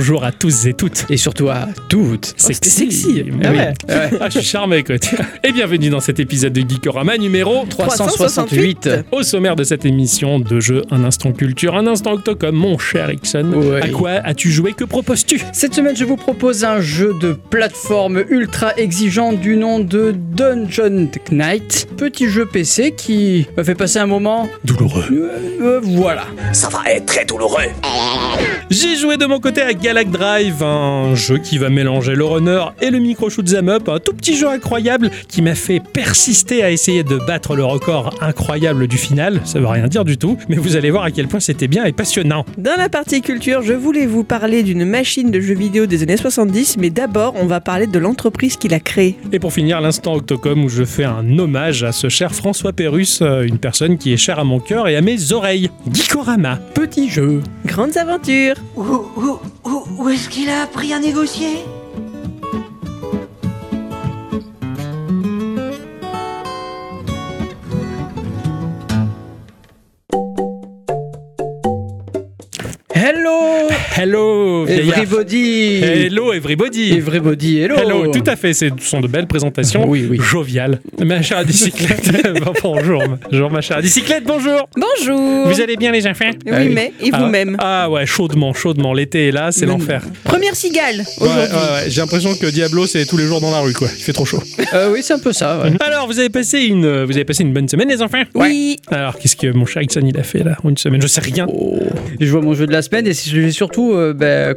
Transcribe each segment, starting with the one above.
Bonjour à tous et toutes. Et surtout à toutes. C'est c'était sexy. Ah Ah oui. ouais, ouais. Ah, je suis charmé, écoute. Et bienvenue dans cet épisode de Geekorama numéro 368. Au sommaire de cette émission de jeu Un instant culture, un instant octocom, mon cher Ixon. Ouais. À quoi as-tu joué Que proposes-tu Cette semaine, je vous propose un jeu de plateforme ultra exigeant du nom de Dungeon Knight. Petit jeu PC qui m'a fait passer un moment. Douloureux. euh, euh, voilà. Ça va être très douloureux. J'ai joué de mon côté à Galac Drive, un jeu qui va mélanger le runner et le micro shoot'em up, un tout petit jeu incroyable qui m'a fait persister à essayer de battre le record incroyable du final. Ça veut rien dire du tout, mais vous allez voir à quel point c'était bien et passionnant. Dans la partie culture, je voulais vous parler d'une machine de jeux vidéo des années 70, mais d'abord, on va parler de l'entreprise qui l'a créée. Et pour finir, l'instant Octocom où je fais un hommage à ce cher François Pérus, euh, une personne qui est chère à mon cœur et à mes oreilles. Geekorama. Petit jeu. Grandes aventures où, est-ce qu'il a appris à négocier? Hello vieillard. Everybody Hello, everybody. Everybody, hello Hello, tout à fait, ce sont de belles présentations. Oui, oui. Joviales. Ma chère bicyclette. bonjour. Bonjour, ma chère bicyclette, bonjour. Bonjour Vous allez bien, les enfants Oui, mais, et Ah, vous-même? Ah ouais, chaudement, chaudement. L'été est là, c'est l'enfer. Première cigale Ouais, aujourd'hui. ouais, ouais. J'ai l'impression que Diablo, c'est tous les jours dans la rue, quoi. Il fait trop chaud. Euh, Oui, c'est un peu ça, ouais. Alors, vous avez passé une, vous avez passé une bonne semaine, les enfants? Oui, Alors, qu'est-ce que mon cher Ixon, il a fait là en Une semaine, je sais rien. Oh. Je joue à mon jeu de la semaine et j'ai surtout euh, bah,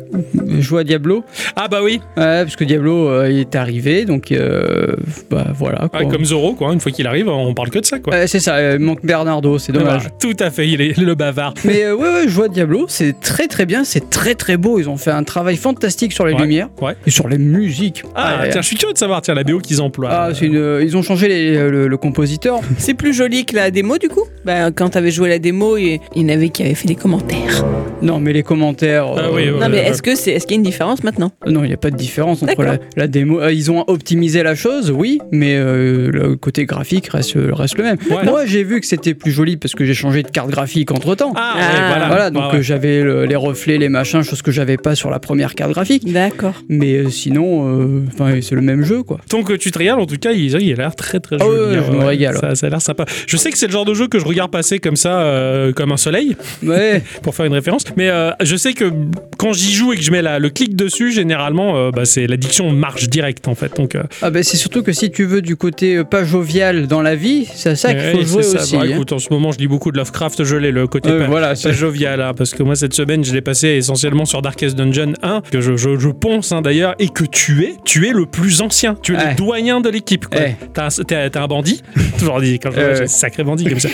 joué à Diablo. Ah bah oui, Ouais, parce que Diablo euh, il est arrivé, donc euh, bah voilà. Quoi. Ouais, comme Zoro, quoi. Une fois qu'il arrive, on parle que de ça, quoi. C'est ça, euh, il manque Bernardo, c'est dommage. Tout à fait, il est le bavard. Mais euh, ouais, ouais, je joue à Diablo, c'est très très bien, c'est très très beau. Ils ont fait un travail fantastique sur les Ouais, lumières ouais. et sur les musiques. Ah, tiens, je suis curieux de savoir, tiens, la BO qu'ils emploient. Ah, une, euh, ils ont changé les- le, le compositeur. c'est plus joli que la démo du coup? Bah, Quand t'avais joué la démo, il il y en avait qui avaient fait des commentaires. Non, mais les commentaires. Ah euh, oui, ouais. non, mais est-ce que c'est, est-ce qu'il y a une différence maintenant? Non, il n'y a pas de différence entre la, démo. euh, ils ont optimisé la chose, oui, mais euh, le côté graphique reste, reste le même. Ouais. Moi, j'ai vu que c'était plus joli parce que j'ai changé de carte graphique entre temps. Ah, ouais, Ah. voilà. Voilà, donc euh, j'avais le- les reflets, les machins, chose que j'avais pas sur la première carte graphique. D'accord. Mais euh, sinon, euh, enfin, c'est le même jeu, quoi. Ton tutoriel, en tout cas, il, il a l'air très très Ah joli. ouais, je me régale. Ça, ça a l'air sympa. Je sais que c'est le genre de jeu que je regarde passer comme ça, euh, comme un soleil, Ouais, pour faire une référence. Mais euh, je sais que quand j'y joue et que je mets la- le clic dessus, généralement, euh, bah, c'est l'addiction marche direct en fait. Donc, euh, ah ben c'est surtout que si tu veux du côté euh, pas jovial dans la vie, c'est ça qu'il ouais, faut jouer ça. aussi. Bon, hein. écoute, en ce moment, je lis beaucoup de Lovecraft, je l'ai le côté pas, voilà, pas c'est- jovial, hein, parce que moi cette semaine, je l'ai passé essentiellement sur Darkest Dungeon 1, que je, je, je ponce hein, d'ailleurs, et que tu es, tu es le plus ancien, tu es Ouais. le doyen de l'équipe. Ouais. T'as un, bandit, toujours dit quand je sacré bandit comme ça.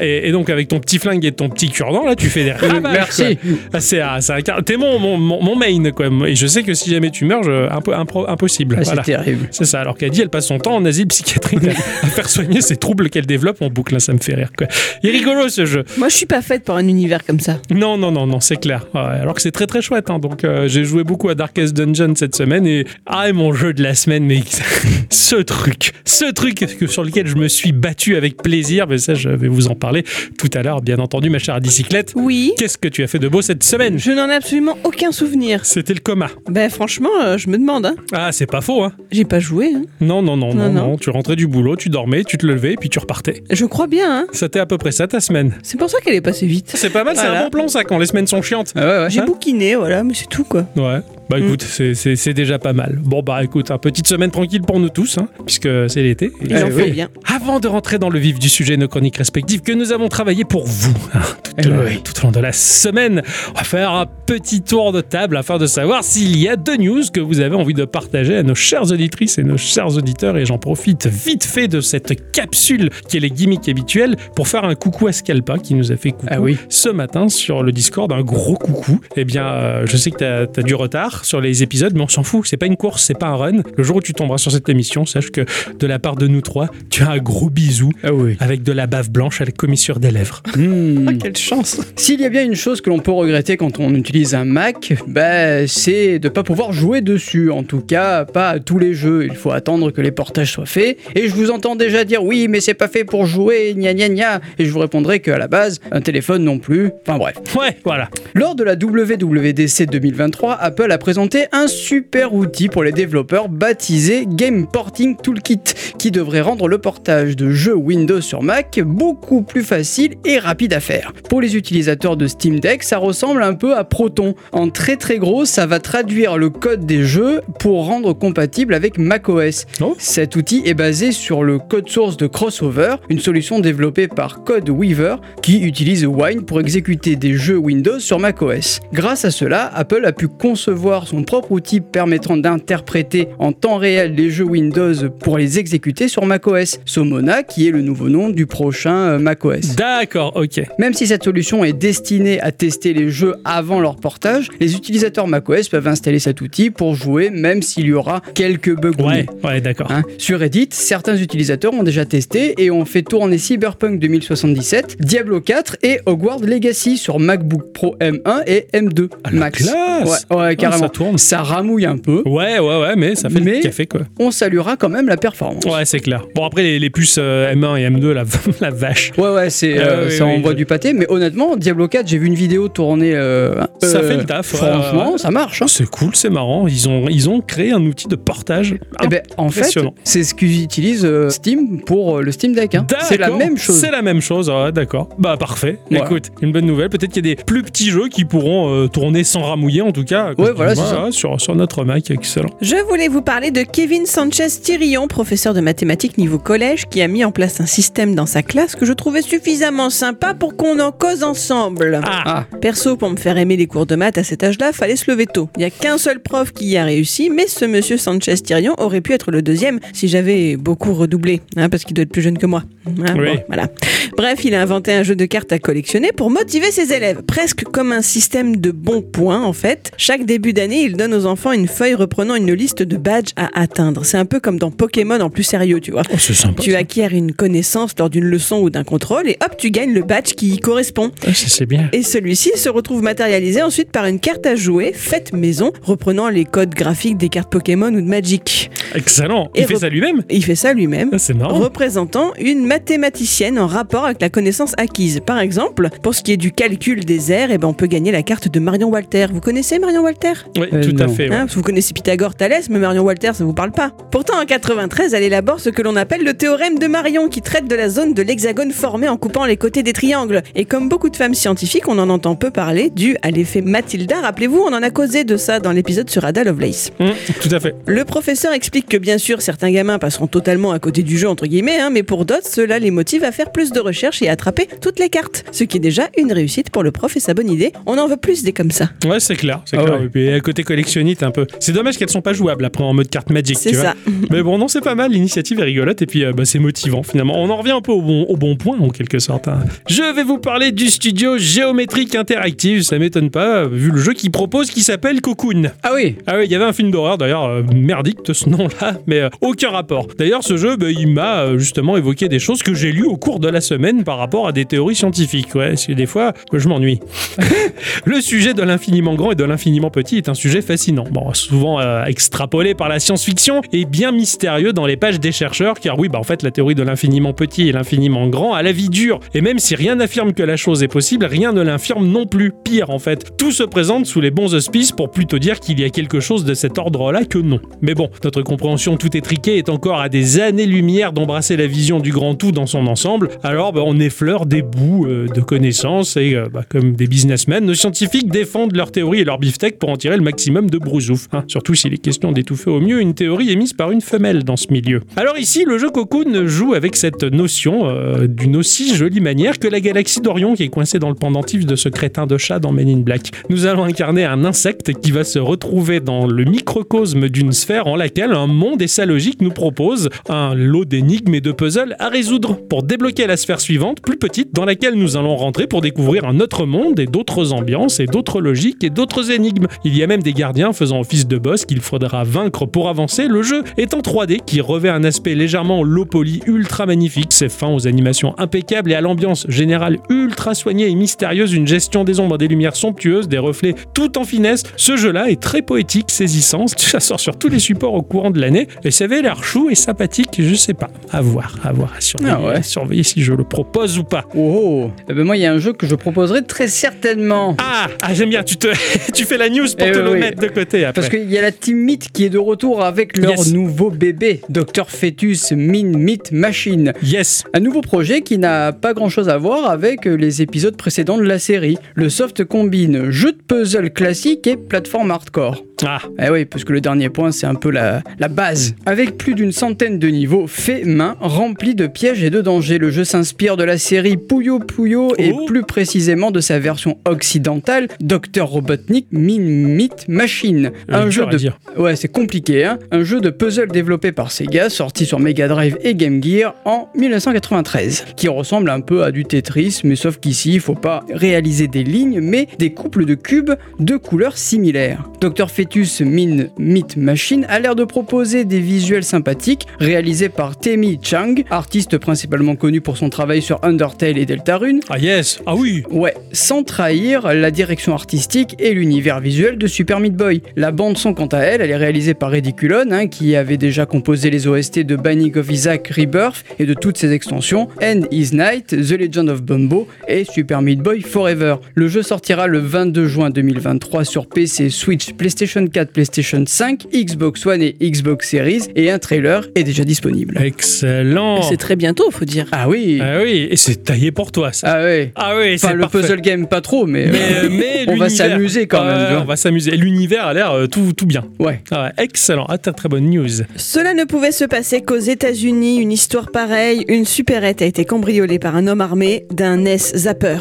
Et, et- et donc avec ton petit flingue et ton petit cure-dent là, tu fais des ravages. Merci. c'est T'es mon, mon, mon, main quoi. Et je sais que si jamais tu meurs, je, un peu impro- impossible. Ah, voilà. C'est terrible. C'est ça, alors qu'Adi, elle passe son temps en asile psychiatrique à, à faire soigner ses troubles qu'elle développe en boucle, hein, ça me fait rire quoi. Il est rigolo ce jeu. Moi, je suis pas faite pour un univers comme ça. Non, non, non, non, c'est clair. Ouais, alors que c'est très très chouette. hein. Donc euh, j'ai joué beaucoup à Darkest Dungeon cette semaine et ah mon jeu de la semaine, mais ce truc, ce truc que, sur lequel je me suis battu avec plaisir, mais ça je vais vous en parler tout à l'heure, bien entendu, ma chère bicyclette. Oui, Qu'est-ce que tu as fait de beau cette semaine? Je n'en ai absolument aucun souvenir. C'était le coma. Ben franchement, euh, je me demande, hein. Ah, c'est pas faux, hein J'ai pas joué, hein. Non, non, non, non, Non, non, non. Tu rentrais du boulot, tu dormais, tu te levais, puis tu repartais. Je crois bien, hein. C'était à peu près ça ta semaine. C'est pour ça qu'elle est passée vite. C'est pas mal, c'est un bon plan ça quand les semaines sont chiantes. Ah ouais, ouais. J'ai Hein bouquiné, voilà, mais c'est tout, quoi. Ouais. Bah Mm. écoute, c'est- c'est déjà pas mal. Bon bah écoute, une petite semaine tranquille pour nous tous, hein, puisque c'est l'été. Et- Il en Eh bien. Avant de rentrer dans le vif du sujet, nos chroniques respectives que nous avons travaillé pour vous hein, tout, Eh euh, oui. tout au long de la semaine, on va faire un petit tour de table afin de savoir s'il y a deux news que vous avez envie de partager à nos chères auditrices et nos chers auditeurs. Et j'en profite vite fait de cette capsule qui est les gimmicks habituels pour faire un coucou à Scalpa qui nous a fait coucou Ah oui. ce matin sur le Discord. Un gros coucou. Eh bien, euh, je sais que tu as, du retard. Retard sur les épisodes, mais on s'en fout. C'est pas une course, c'est pas un run. Le jour où tu tomberas sur cette émission, sache que de la part de nous trois, tu as un gros bisou Ah oui. avec de la bave blanche à la commissure des lèvres. Hmm. Ah, quelle chance S'il y a bien une chose que l'on peut regretter quand on utilise un Mac, bah, c'est de pas pouvoir jouer dessus. En tout cas, pas à tous les jeux. Il faut attendre que les portages soient faits. Et je vous entends déjà dire oui, mais c'est pas fait pour jouer, gna gna gna. Et je vous répondrai qu'à la base, un téléphone non plus. Enfin bref. Ouais, voilà. Lors de la WWDC 2023, Apple a présenté un super outil pour les développeurs baptisé Game Porting Toolkit, qui devrait rendre le portage de jeux Windows sur Mac beaucoup plus facile et rapide à faire. Pour les utilisateurs de Steam Deck, ça ressemble un peu à Proton. En très très gros, ça va traduire le code des jeux pour rendre compatible avec macOS. Oh. Cet outil est basé sur le code source de Crossover, une solution développée par Code Weaver qui utilise Wine pour exécuter des jeux Windows sur macOS. Grâce à cela, Apple a pu concevoir son propre outil permettant d'interpréter en temps réel les jeux Windows pour les exécuter sur macOS, Somona qui est le nouveau nom du prochain euh, macOS. D'accord, ok. Même si cette solution est destinée à tester les jeux avant leur portage, les utilisateurs macOS peuvent installer cet outil pour jouer même s'il y aura quelques bugs ou Ouais, ouais, d'accord. Hein, Sur Reddit, certains utilisateurs ont déjà testé et ont fait tourner Cyberpunk 2077, Diablo 4 et Hogwarts Legacy sur MacBook Pro M1 et M2 Ah, la Max. classe Ouais, ouais, carrément. Ça tourne. Ça ramouille un peu. Ouais, ouais, ouais, mais ça fait Mais- du café, quoi. On saluera quand même la performance. Ouais, c'est clair. Bon, après, les, les puces euh, M1 et M2, la, la vache. Ouais, ouais, c'est, Ah euh, oui, ça oui, envoie je- du pâté, mais honnêtement, Diablo 4, j'ai vu une vidéo tournée. euh, Ça euh, fait le taf, Franchement, ça marche. hein. C'est cool, c'est marrant. Ils ont, ils ont créé un outil de portage. Eh ben, en fait, c'est ce qu'utilise euh, Steam pour le Steam Deck. hein. C'est la même chose. C'est la même chose, ouais, d'accord. Bah parfait. Voilà. Écoute, une bonne nouvelle. Peut-être qu'il y a des plus petits jeux qui pourront euh, tourner sans ramouiller, en tout cas. Ouais, du- voilà, c'est ça. Sur, sur notre Mac, excellent. Je voulais vous parler de Kevin Sanchez Thirion, professeur de mathématiques niveau collège, qui a mis en place un système dans sa classe que je trouvais suffisamment sympa pour qu'on en cause ensemble. Ah, Ah, Perso, pour me faire aimer les cours de maths à cet âge-là, fallait se lever tôt. Il n'y a qu'un seul prof qui y a réussi, mais ce monsieur Sanchez Thirion aurait pu être le deuxième si j'avais beaucoup redoublé, hein, parce qu'il doit être plus jeune que moi. Hein, Oui. bon, voilà. Bref, il a inventé un jeu de cartes à collectionner pour motiver ses élèves, presque comme un système de bons points en fait. Chaque début d'année, il donne aux enfants une feuille reprenant une liste de badges à atteindre. C'est un peu comme dans Pokémon en plus sérieux, tu vois. oh, sympa. Tu acquiers une connaissance lors d'une leçon ou d'un contrôle et hop, tu gagnes le badge qui y correspond. Ah, c'est bien. Et celui-ci se retrouve matérialisé ensuite par une carte à jouer faite maison, reprenant les codes graphiques des cartes Pokémon ou de Magic. Excellent. Et Il fait ça lui-même? Il fait ça lui-même. Ah, C'est marrant. Représentant une mathématicienne en rapport avec la connaissance acquise. Par exemple, pour ce qui est du calcul des airs, eh ben on peut gagner la carte de Marion Walter. Vous connaissez Marion Walter? Oui, Euh, tout à fait. ouais. Hein, Vous connaissez Pythagore, Thalès, mais Marion Walter, ça vous parle pas. Pourtant, en 93, elle élabore ce que l'on appelle le théorème de Marion, qui traite de la zone de l'hexagone formée en coupant les côtés des triangles. Et comme beaucoup de femmes scientifiques, on en entend peu parler, dû à l'effet Mathilda. Rappelez-vous, on en a causé de ça dans l'épisode sur Ada Lovelace. Hum, tout à fait. Le professeur explique que bien sûr certains gamins passeront totalement à côté du jeu entre guillemets, hein, mais pour d'autres cela les motive à faire plus de recherches et à attraper toutes les cartes, ce qui est déjà une réussite pour le prof et sa bonne idée. On en veut plus des comme ça. Ouais, c'est clair. C'est Ah clair. ouais. Et puis à côté collectionnite un peu. C'est dommage qu'elles sont pas jouables après en mode carte Magic. C'est tu vois. ça. Mais bon, non, c'est pas mal. L'initiative est rigolote et puis euh, bah, c'est motivant finalement. On en revient un peu au bon, au bon point en quelque sorte. hein. Je vais vous parler du studio Géométrique Interactive. Ça m'étonne pas vu le jeu qu'il propose qui s'appelle Cocoon. ah oui. Ah oui, il y avait un film d'horreur d'ailleurs euh, merdique de ce nom-là, mais euh, aucun rapport. D'ailleurs, ce jeu, bah, il m'a euh, justement évoqué des choses que j'ai lues au cours de la semaine par rapport à des théories scientifiques. Ouais, c'est des fois que je m'ennuie. Le sujet de l'infiniment grand et de l'infiniment petit est un sujet fascinant. Bon, souvent euh, extrapolé par la science-fiction et bien mystérieux dans les pages des chercheurs, car oui, bah en fait, la théorie de l'infiniment petit et l'infiniment grand a la vie dure. Et même si rien n'affirme que la chose est possible, rien ne l'infirme non plus. Pire, en fait, tout se présente sous les bons auspices pour plutôt dire qu'il y a quelque chose de cet ordre-là que non. Mais bon, notre compréhension tout étriquée est encore à des années-lumière d'embrasser la vision du grand tout dans son ensemble. Alors, bah, on effleure des bouts euh, de connaissances et, euh, bah, comme des businessmen, nos scientifiques défendent leurs théories et leurs beefsteaks pour en tirer le maximum de brousouf. hein. Surtout s'il est question d'étouffer au mieux une théorie émise par une femelle dans ce milieu. Alors ici, le jeu Cocoon joue avec cette notion euh, d'une aussi jolie manière que la galaxie d'Orion qui est coincée dans le pendentif de ce crétin de chat dans Men in Black. Nous allons incarner un insecte qui va se retrouver dans le microcosme d'une sphère en laquelle un monde et sa logique nous proposent un lot d'énigmes et de puzzles à résoudre pour débloquer la sphère suivante, plus petite, dans laquelle nous allons rentrer pour découvrir un autre monde et d'autres ambiances et d'autres logiques et d'autres énigmes. Il y a même des gardiens faisant office de boss qu'il faudra vaincre pour avancer. Le jeu est en 3D qui revêt un aspect légèrement low poly ultra magnifique. C'est fin aux animations impeccables et à l'ambiance générale ultra soignée et mystérieuse. Une gestion des ombres, des lumières somptueuses, des reflets tout en finesse. Ce jeu-là est très poétique, saisissant. Ça sort sur tous les supports au courant de l'année. Et ça avait l'air chou et sympathique. Je sais pas. À voir, à voir, à surveiller, Ah ouais. à surveiller si je le propose ou pas. Oh, Eh ben moi, il y a un jeu que je proposerai très certainement. Ah, ah, j'aime bien, tu, te, tu fais la news pour Eh te oui, le oui. mettre de côté après. Parce qu'il y a la Team Meat qui est de retour avec leur Yes. nouveau bébé, Dr Fetus Min Meat Machine. Yes, Un nouveau projet qui n'a pas grand chose à voir avec les épisodes précédents de la série. Le soft combine jeu de puzzle classique et plateforme hardcore. ah, Eh oui, parce que le dernier point, c'est un peu la, la base. Avec plus d'une centaine de niveaux faits main, remplis de pièges et de dangers, le jeu s'inspire de la série Puyo Puyo et Oh. plus précisément de sa version occidentale, Dr Robotnik Min Meat Machine. Un jeu de dire. Ouais, c'est compliqué, hein. Un jeu de puzzle développé par Sega, sorti sur Mega Drive et Game Gear en 1993, qui ressemble un peu à du Tetris, mais sauf qu'ici, il faut pas réaliser des lignes, mais des couples de cubes de couleurs similaires. Dr Fetus Min Meat Machine a l'air de proposer des visuels sympathiques, réalisés par Temi Chang, artiste principalement connu pour son travail sur Undertale et Deltarune, ah yes, ah oui, Ouais, sans trahir la direction artistique et l'univers visuel de Super Meat Boy. La bande son, quant à elle, elle est réalisée par Ridiculon, hein, qui avait déjà composé les OST de Binding of Isaac Rebirth et de toutes ses extensions, End is Night, The Legend of Bumbo et Super Meat Boy Forever. Le jeu sortira le 22 juin 2023 sur PC, Switch, PlayStation 4, PlayStation 5, Xbox One et Xbox Series, et un trailer est déjà disponible. excellent. C'est très bientôt, faut dire. Ah oui Ah oui, et c'est taillé pour toi ça. Ah ouais Ah oui, Enfin, c'est le parfait. puzzle game, pas trop, mais... Mais, euh, mais On va s'amuser quand même, on va s'amuser. L'univers a l'air euh, tout, tout bien. Ouais. Ah ouais, excellent. Ah, t'as très bonne news. Cela ne pouvait se passer qu'aux États-Unis. Une histoire pareille, une supérette a été cambriolée par un homme armé d'un NES Zapper.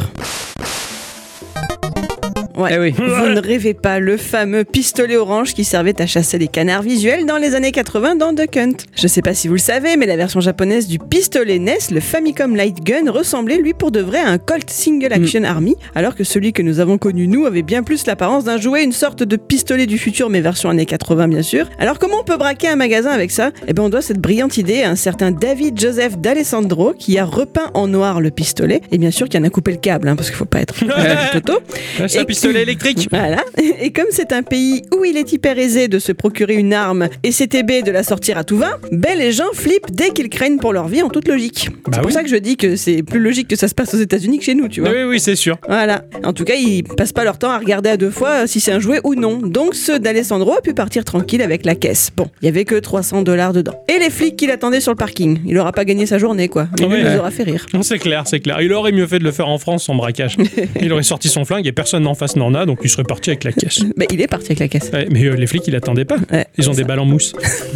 Ouais. Eh oui. Vous ne rêvez pas, le fameux pistolet orange qui servait à chasser les canards visuels dans les années 80 dans Duck Hunt. Je sais pas si vous le savez, mais la version japonaise du pistolet NES, le Famicom Light Gun, ressemblait lui pour de vrai à un Colt Single Action Army, alors que celui que nous avons connu nous avait bien plus l'apparence d'un jouet, une sorte de pistolet du futur, mais version années 80 bien sûr. Alors comment on peut braquer un magasin avec ça? Eh ben on doit cette brillante idée à un certain David Joseph d'Alessandro qui a repeint en noir le pistolet, et bien sûr qui en a coupé le câble, hein, parce qu'il faut pas être toto. C'est un pistolet électrique. Voilà. Et comme c'est un pays où il est hyper aisé de se procurer une arme et CTB de la sortir à tout va, ben les gens flippent dès qu'ils craignent pour leur vie en toute logique. Bah c'est pour oui. ça que je dis que c'est plus logique que ça se passe aux États-Unis que chez nous, tu vois. Oui, oui, c'est sûr. Voilà. En tout cas, ils passent pas leur temps à regarder à deux fois si c'est un jouet ou non. Donc ceux d'Alessandro a pu partir tranquille avec la caisse. Bon, il y avait que 300 dollars dedans. Et les flics qui l'attendaient sur le parking. Il aura pas gagné sa journée, quoi. Mais ouais. il les aura fait rire. C'est clair, c'est clair. Il aurait mieux fait de le faire en France sans braquage. il aurait sorti son flingue et personne en face n'en a, donc il serait parti avec la caisse. Mais il est parti avec la caisse. Ouais, mais euh, les flics, ils l'attendaient pas. Ouais, Ils ont des balles en mousse.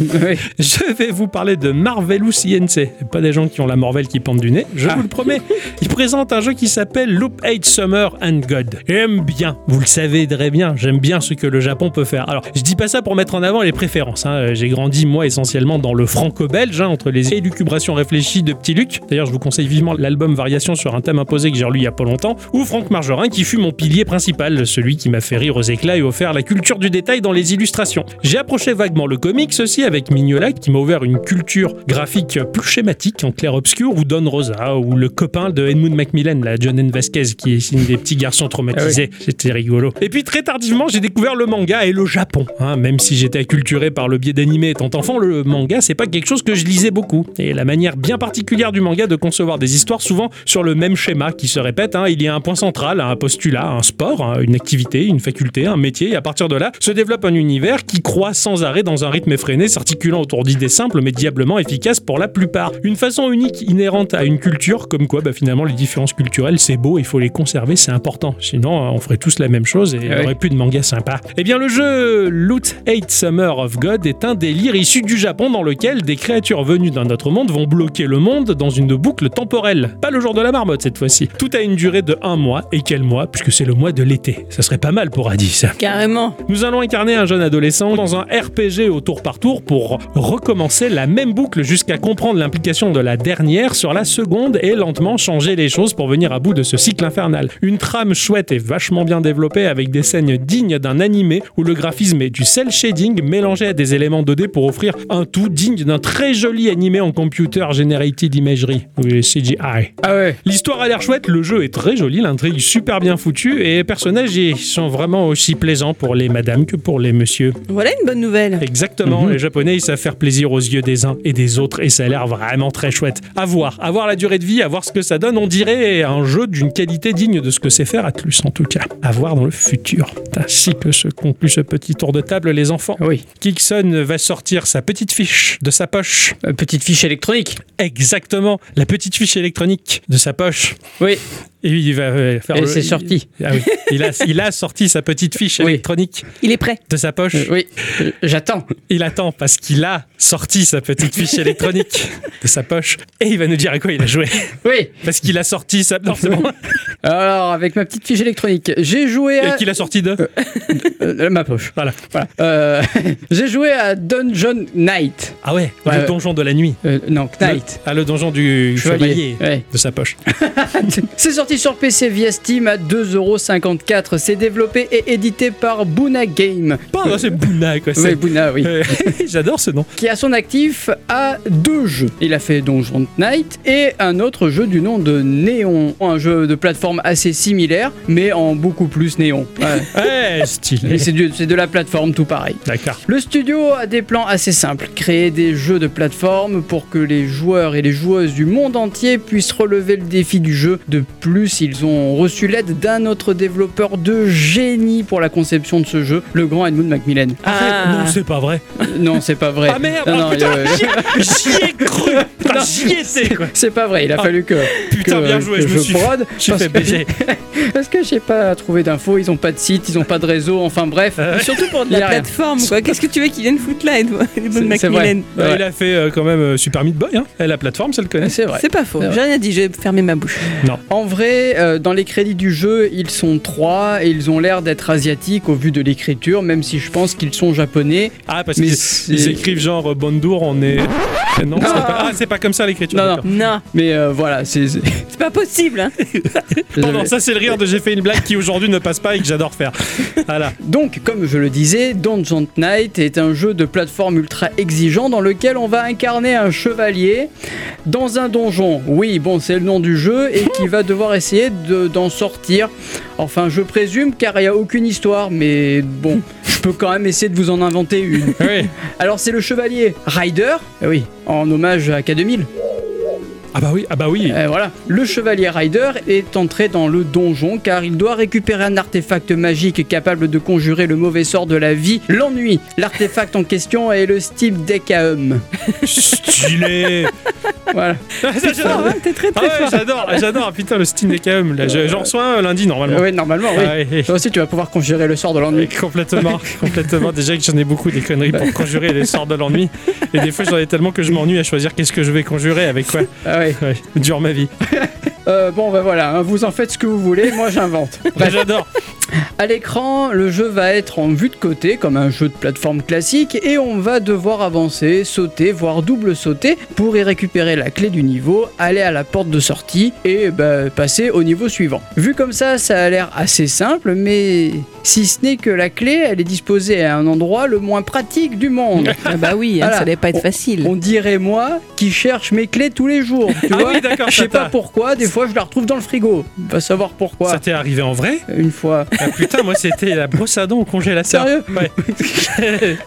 Je vais vous parler de Marvelous INC. Pas des gens qui ont la morvelle qui pendent du nez, je Ah. vous le promets. Ils présentent un jeu qui s'appelle Loop 8 Summer and God. J'aime bien, vous le savez très bien, j'aime bien ce que le Japon peut faire. Alors, je dis pas ça pour mettre en avant les préférences. hein. J'ai grandi, moi, essentiellement dans le franco-belge, hein, entre les élucubrations réfléchies de Petit Luc. D'ailleurs, je vous conseille vivement l'album Variation sur un thème imposé que j'ai relu il y a pas longtemps, ou Franck Margerin, qui fut mon pilier principal, celui qui m'a fait rire aux éclats et offert la culture du détail dans les illustrations. J'ai approché vaguement le comics aussi avec Mignola, qui m'a ouvert une culture graphique plus schématique, en clair-obscur, ou Don Rosa, ou le copain de Edmund Macmillan, la John N. Vasquez, qui est une des petits garçons traumatisés. C'était rigolo. Et puis très tardivement, j'ai découvert le manga et le Japon. hein. même si j'étais acculturé par le biais d'animés étant enfant, le manga, c'est pas quelque chose que je lisais beaucoup. Et la manière bien particulière du manga de concevoir des histoires, souvent sur le même schéma qui se répète, hein. il y a un point central, un postulat, un sport, hein, une activité, une faculté, un métier, et à partir de là, se développe un univers qui croît sans arrêt dans un rythme effréné, s'articulant autour d'idées simples mais diablement efficaces pour la plupart. Une façon unique, inhérente à une culture, comme quoi bah, finalement les différences culturelles, c'est beau, il faut les conserver, c'est important. Sinon, euh, on ferait tous la même chose et il n'y Ah aurait plus de manga sympa. Eh bien, le jeu Loot 8 Summer of God est un délire issu du Japon dans lequel des créatures venues d'un autre monde vont bloquer le monde dans une boucle temporelle. Pas le jour de la marmotte cette fois-ci. Tout a une durée de un mois, et quel mois, puisque c'est le mois de l'été. Ça serait pas mal pour Adi, ça. Carrément. Nous allons incarner un jeune adolescent dans un RPG au tour par tour pour recommencer la même boucle jusqu'à comprendre l'implication de la dernière sur la seconde et lentement changer les choses pour venir à bout de ce cycle infernal. Une trame chouette et vachement bien développée avec des scènes dignes d'un animé où le graphisme est du cel shading mélangé à des éléments 2D pour offrir un tout digne d'un très joli animé en computer generated imagery, ou CGI. Ah ouais. L'histoire a l'air chouette, le jeu est très joli, l'intrigue super bien foutue et les personnages ils sont vraiment aussi plaisants pour les madames que pour les messieurs. Voilà une bonne nouvelle. Exactement, Mhm. les japonais ils savent faire plaisir aux yeux des uns et des autres et ça a l'air vraiment très chouette. À voir, à voir la durée de vie, à voir ce que ça donne, on dirait un jeu d'une qualité digne de ce que c'est faire Atlus en tout cas. À voir dans le futur. Ainsi que se conclut ce petit tour de table les enfants. Oui. Kickson va sortir sa petite fiche de sa poche. Euh, Petite fiche électronique. Exactement, la petite fiche électronique de sa poche. Oui. Et il va euh, faire Et le- c'est sorti. Ah oui. il, a, il a sorti sa petite fiche Oui. électronique Il est prêt. de sa poche. Euh, oui. Euh, J'attends. Il attend parce qu'il a sorti sa petite fiche électronique de sa poche et il va nous dire à quoi il a joué. Oui. Parce qu'il a sorti sa. Non, c'est bon. Alors, avec ma petite fiche électronique, j'ai joué Et à. qu'il a sorti de. Euh, ma poche. Voilà. Voilà. Euh, j'ai joué à Dungeon Knight. Ah ouais, Ouais, le donjon de la nuit. Euh, non, Knight. Le- ah, le donjon du chevalier, Ouais. de sa poche. C'est sorti sur PC via Steam à 2,54€. C'est développé et édité par Buna Game. Pas, non, c'est Bouna, quoi. Oui, c'est- Buna, oui. J'adore ce nom. Qui à son actif a deux jeux. Il a fait Donjon Knight et un autre jeu du nom de Néon. Un jeu de plateforme assez similaire, mais en beaucoup plus néon. Ouais. Ouais, stylé. Et c'est du- c'est de la plateforme tout pareil. D'accord. Le studio a des plans assez simples, créer des jeux de plateforme pour que les joueurs et les joueuses du monde entier puissent relever le défi du jeu. De plus, ils ont reçu l'aide d'un autre développeur de génie pour la conception de ce jeu, le grand Edmund Macmillan. Ah. Non, c'est pas vrai. Non, c'est pas vrai. Ah merde, Non, ah, non, putain, euh, j'y ai cru. Putain, J'y étais, quoi. c'est pas vrai, il a Ah, fallu que, Putain, que- bien joué, que je me suis brode. Je suis parce fait que-. Parce que j'ai pas trouvé d'infos, ils ont pas de site, ils ont pas de réseau, enfin bref. Euh, Surtout pour de la rien. plateforme, quoi. Qu'est-ce que tu veux qu'il vienne foutre là, vrai. Macmillan Bah, Ouais. Il a fait euh, quand même euh, Super Meat Boy. Hein. Et la plateforme, ça le connaît. C'est vrai. C'est pas faux. J'ai rien dit, j'ai fermé ma bouche. En vrai, euh, dans les crédits du jeu, ils sont trois et ils ont l'air d'être asiatiques au vu de l'écriture, même si je pense qu'ils sont japonais. Ah, parce Mais qu'ils écrivent genre euh, Bondour, on est. Non, c'est pas... Ah, c'est pas comme ça l'écriture. Non, non. Non, Mais euh, voilà, c'est. c'est- c'est pas possible. Hein. Pardon, ça c'est le rire de j'ai fait une blague qui aujourd'hui ne passe pas et que j'adore faire. Voilà. Donc, comme je le disais, Dungeon Knight est un jeu de plateforme ultra exigeant dans lequel on va incarner un chevalier dans un donjon. Oui, bon, c'est le nom du jeu et qui va devoir essayer de- d'en sortir. Enfin, je présume car il n'y a aucune histoire, mais bon, je peux quand même essayer de vous en inventer une. Oui. Alors, c'est le chevalier Ryder, oui, en hommage à K2000. Ah bah oui, ah bah oui. Euh, voilà. Le chevalier Ryder est entré dans le donjon car il doit récupérer un artefact magique capable de conjurer le mauvais sort de la vie, l'ennui. L'artefact en question est le Steam Deck Aum. Stylé. Voilà. Ah, j'adore. hein, T'es très Ah très ouais, fort. j'adore, j'adore. Ah, Putain, le Steam je- j'en reçois un lundi normalement. oui, normalement, oui. Ah, ouais. Toi aussi, tu vas pouvoir conjurer le sort de l'ennui. Complètement, complètement. Déjà que j'en ai beaucoup des conneries pour conjurer les sorts de l'ennui. Et des fois, j'en ai tellement que je m'ennuie à choisir qu'est-ce que je vais conjurer avec quoi. Ah ouais. Ouais, dure ma vie. Euh, bon, bah voilà, hein, vous en faites ce que vous voulez, moi j'invente. Bah, j'adore. À l'écran, le jeu va être en vue de côté, comme un jeu de plateforme classique, et on va devoir avancer, sauter, voire double sauter, pour y récupérer la clé du niveau, aller à la porte de sortie, et bah, passer au niveau suivant. Vu comme ça, ça a l'air assez simple, mais si ce n'est que la clé, elle est disposée à un endroit le moins pratique du monde. Ah bah oui, hein, Voilà. ça allait pas être facile. On dirait moi qui cherche mes clés tous les jours, tu Ah vois oui, d'accord, Je sais pas pourquoi, des fois je la retrouve dans le frigo. Va savoir pourquoi. Ça t'est arrivé en vrai? Une fois. Ah putain, moi c'était la brosse à dents au congélateur. Sérieux Ouais.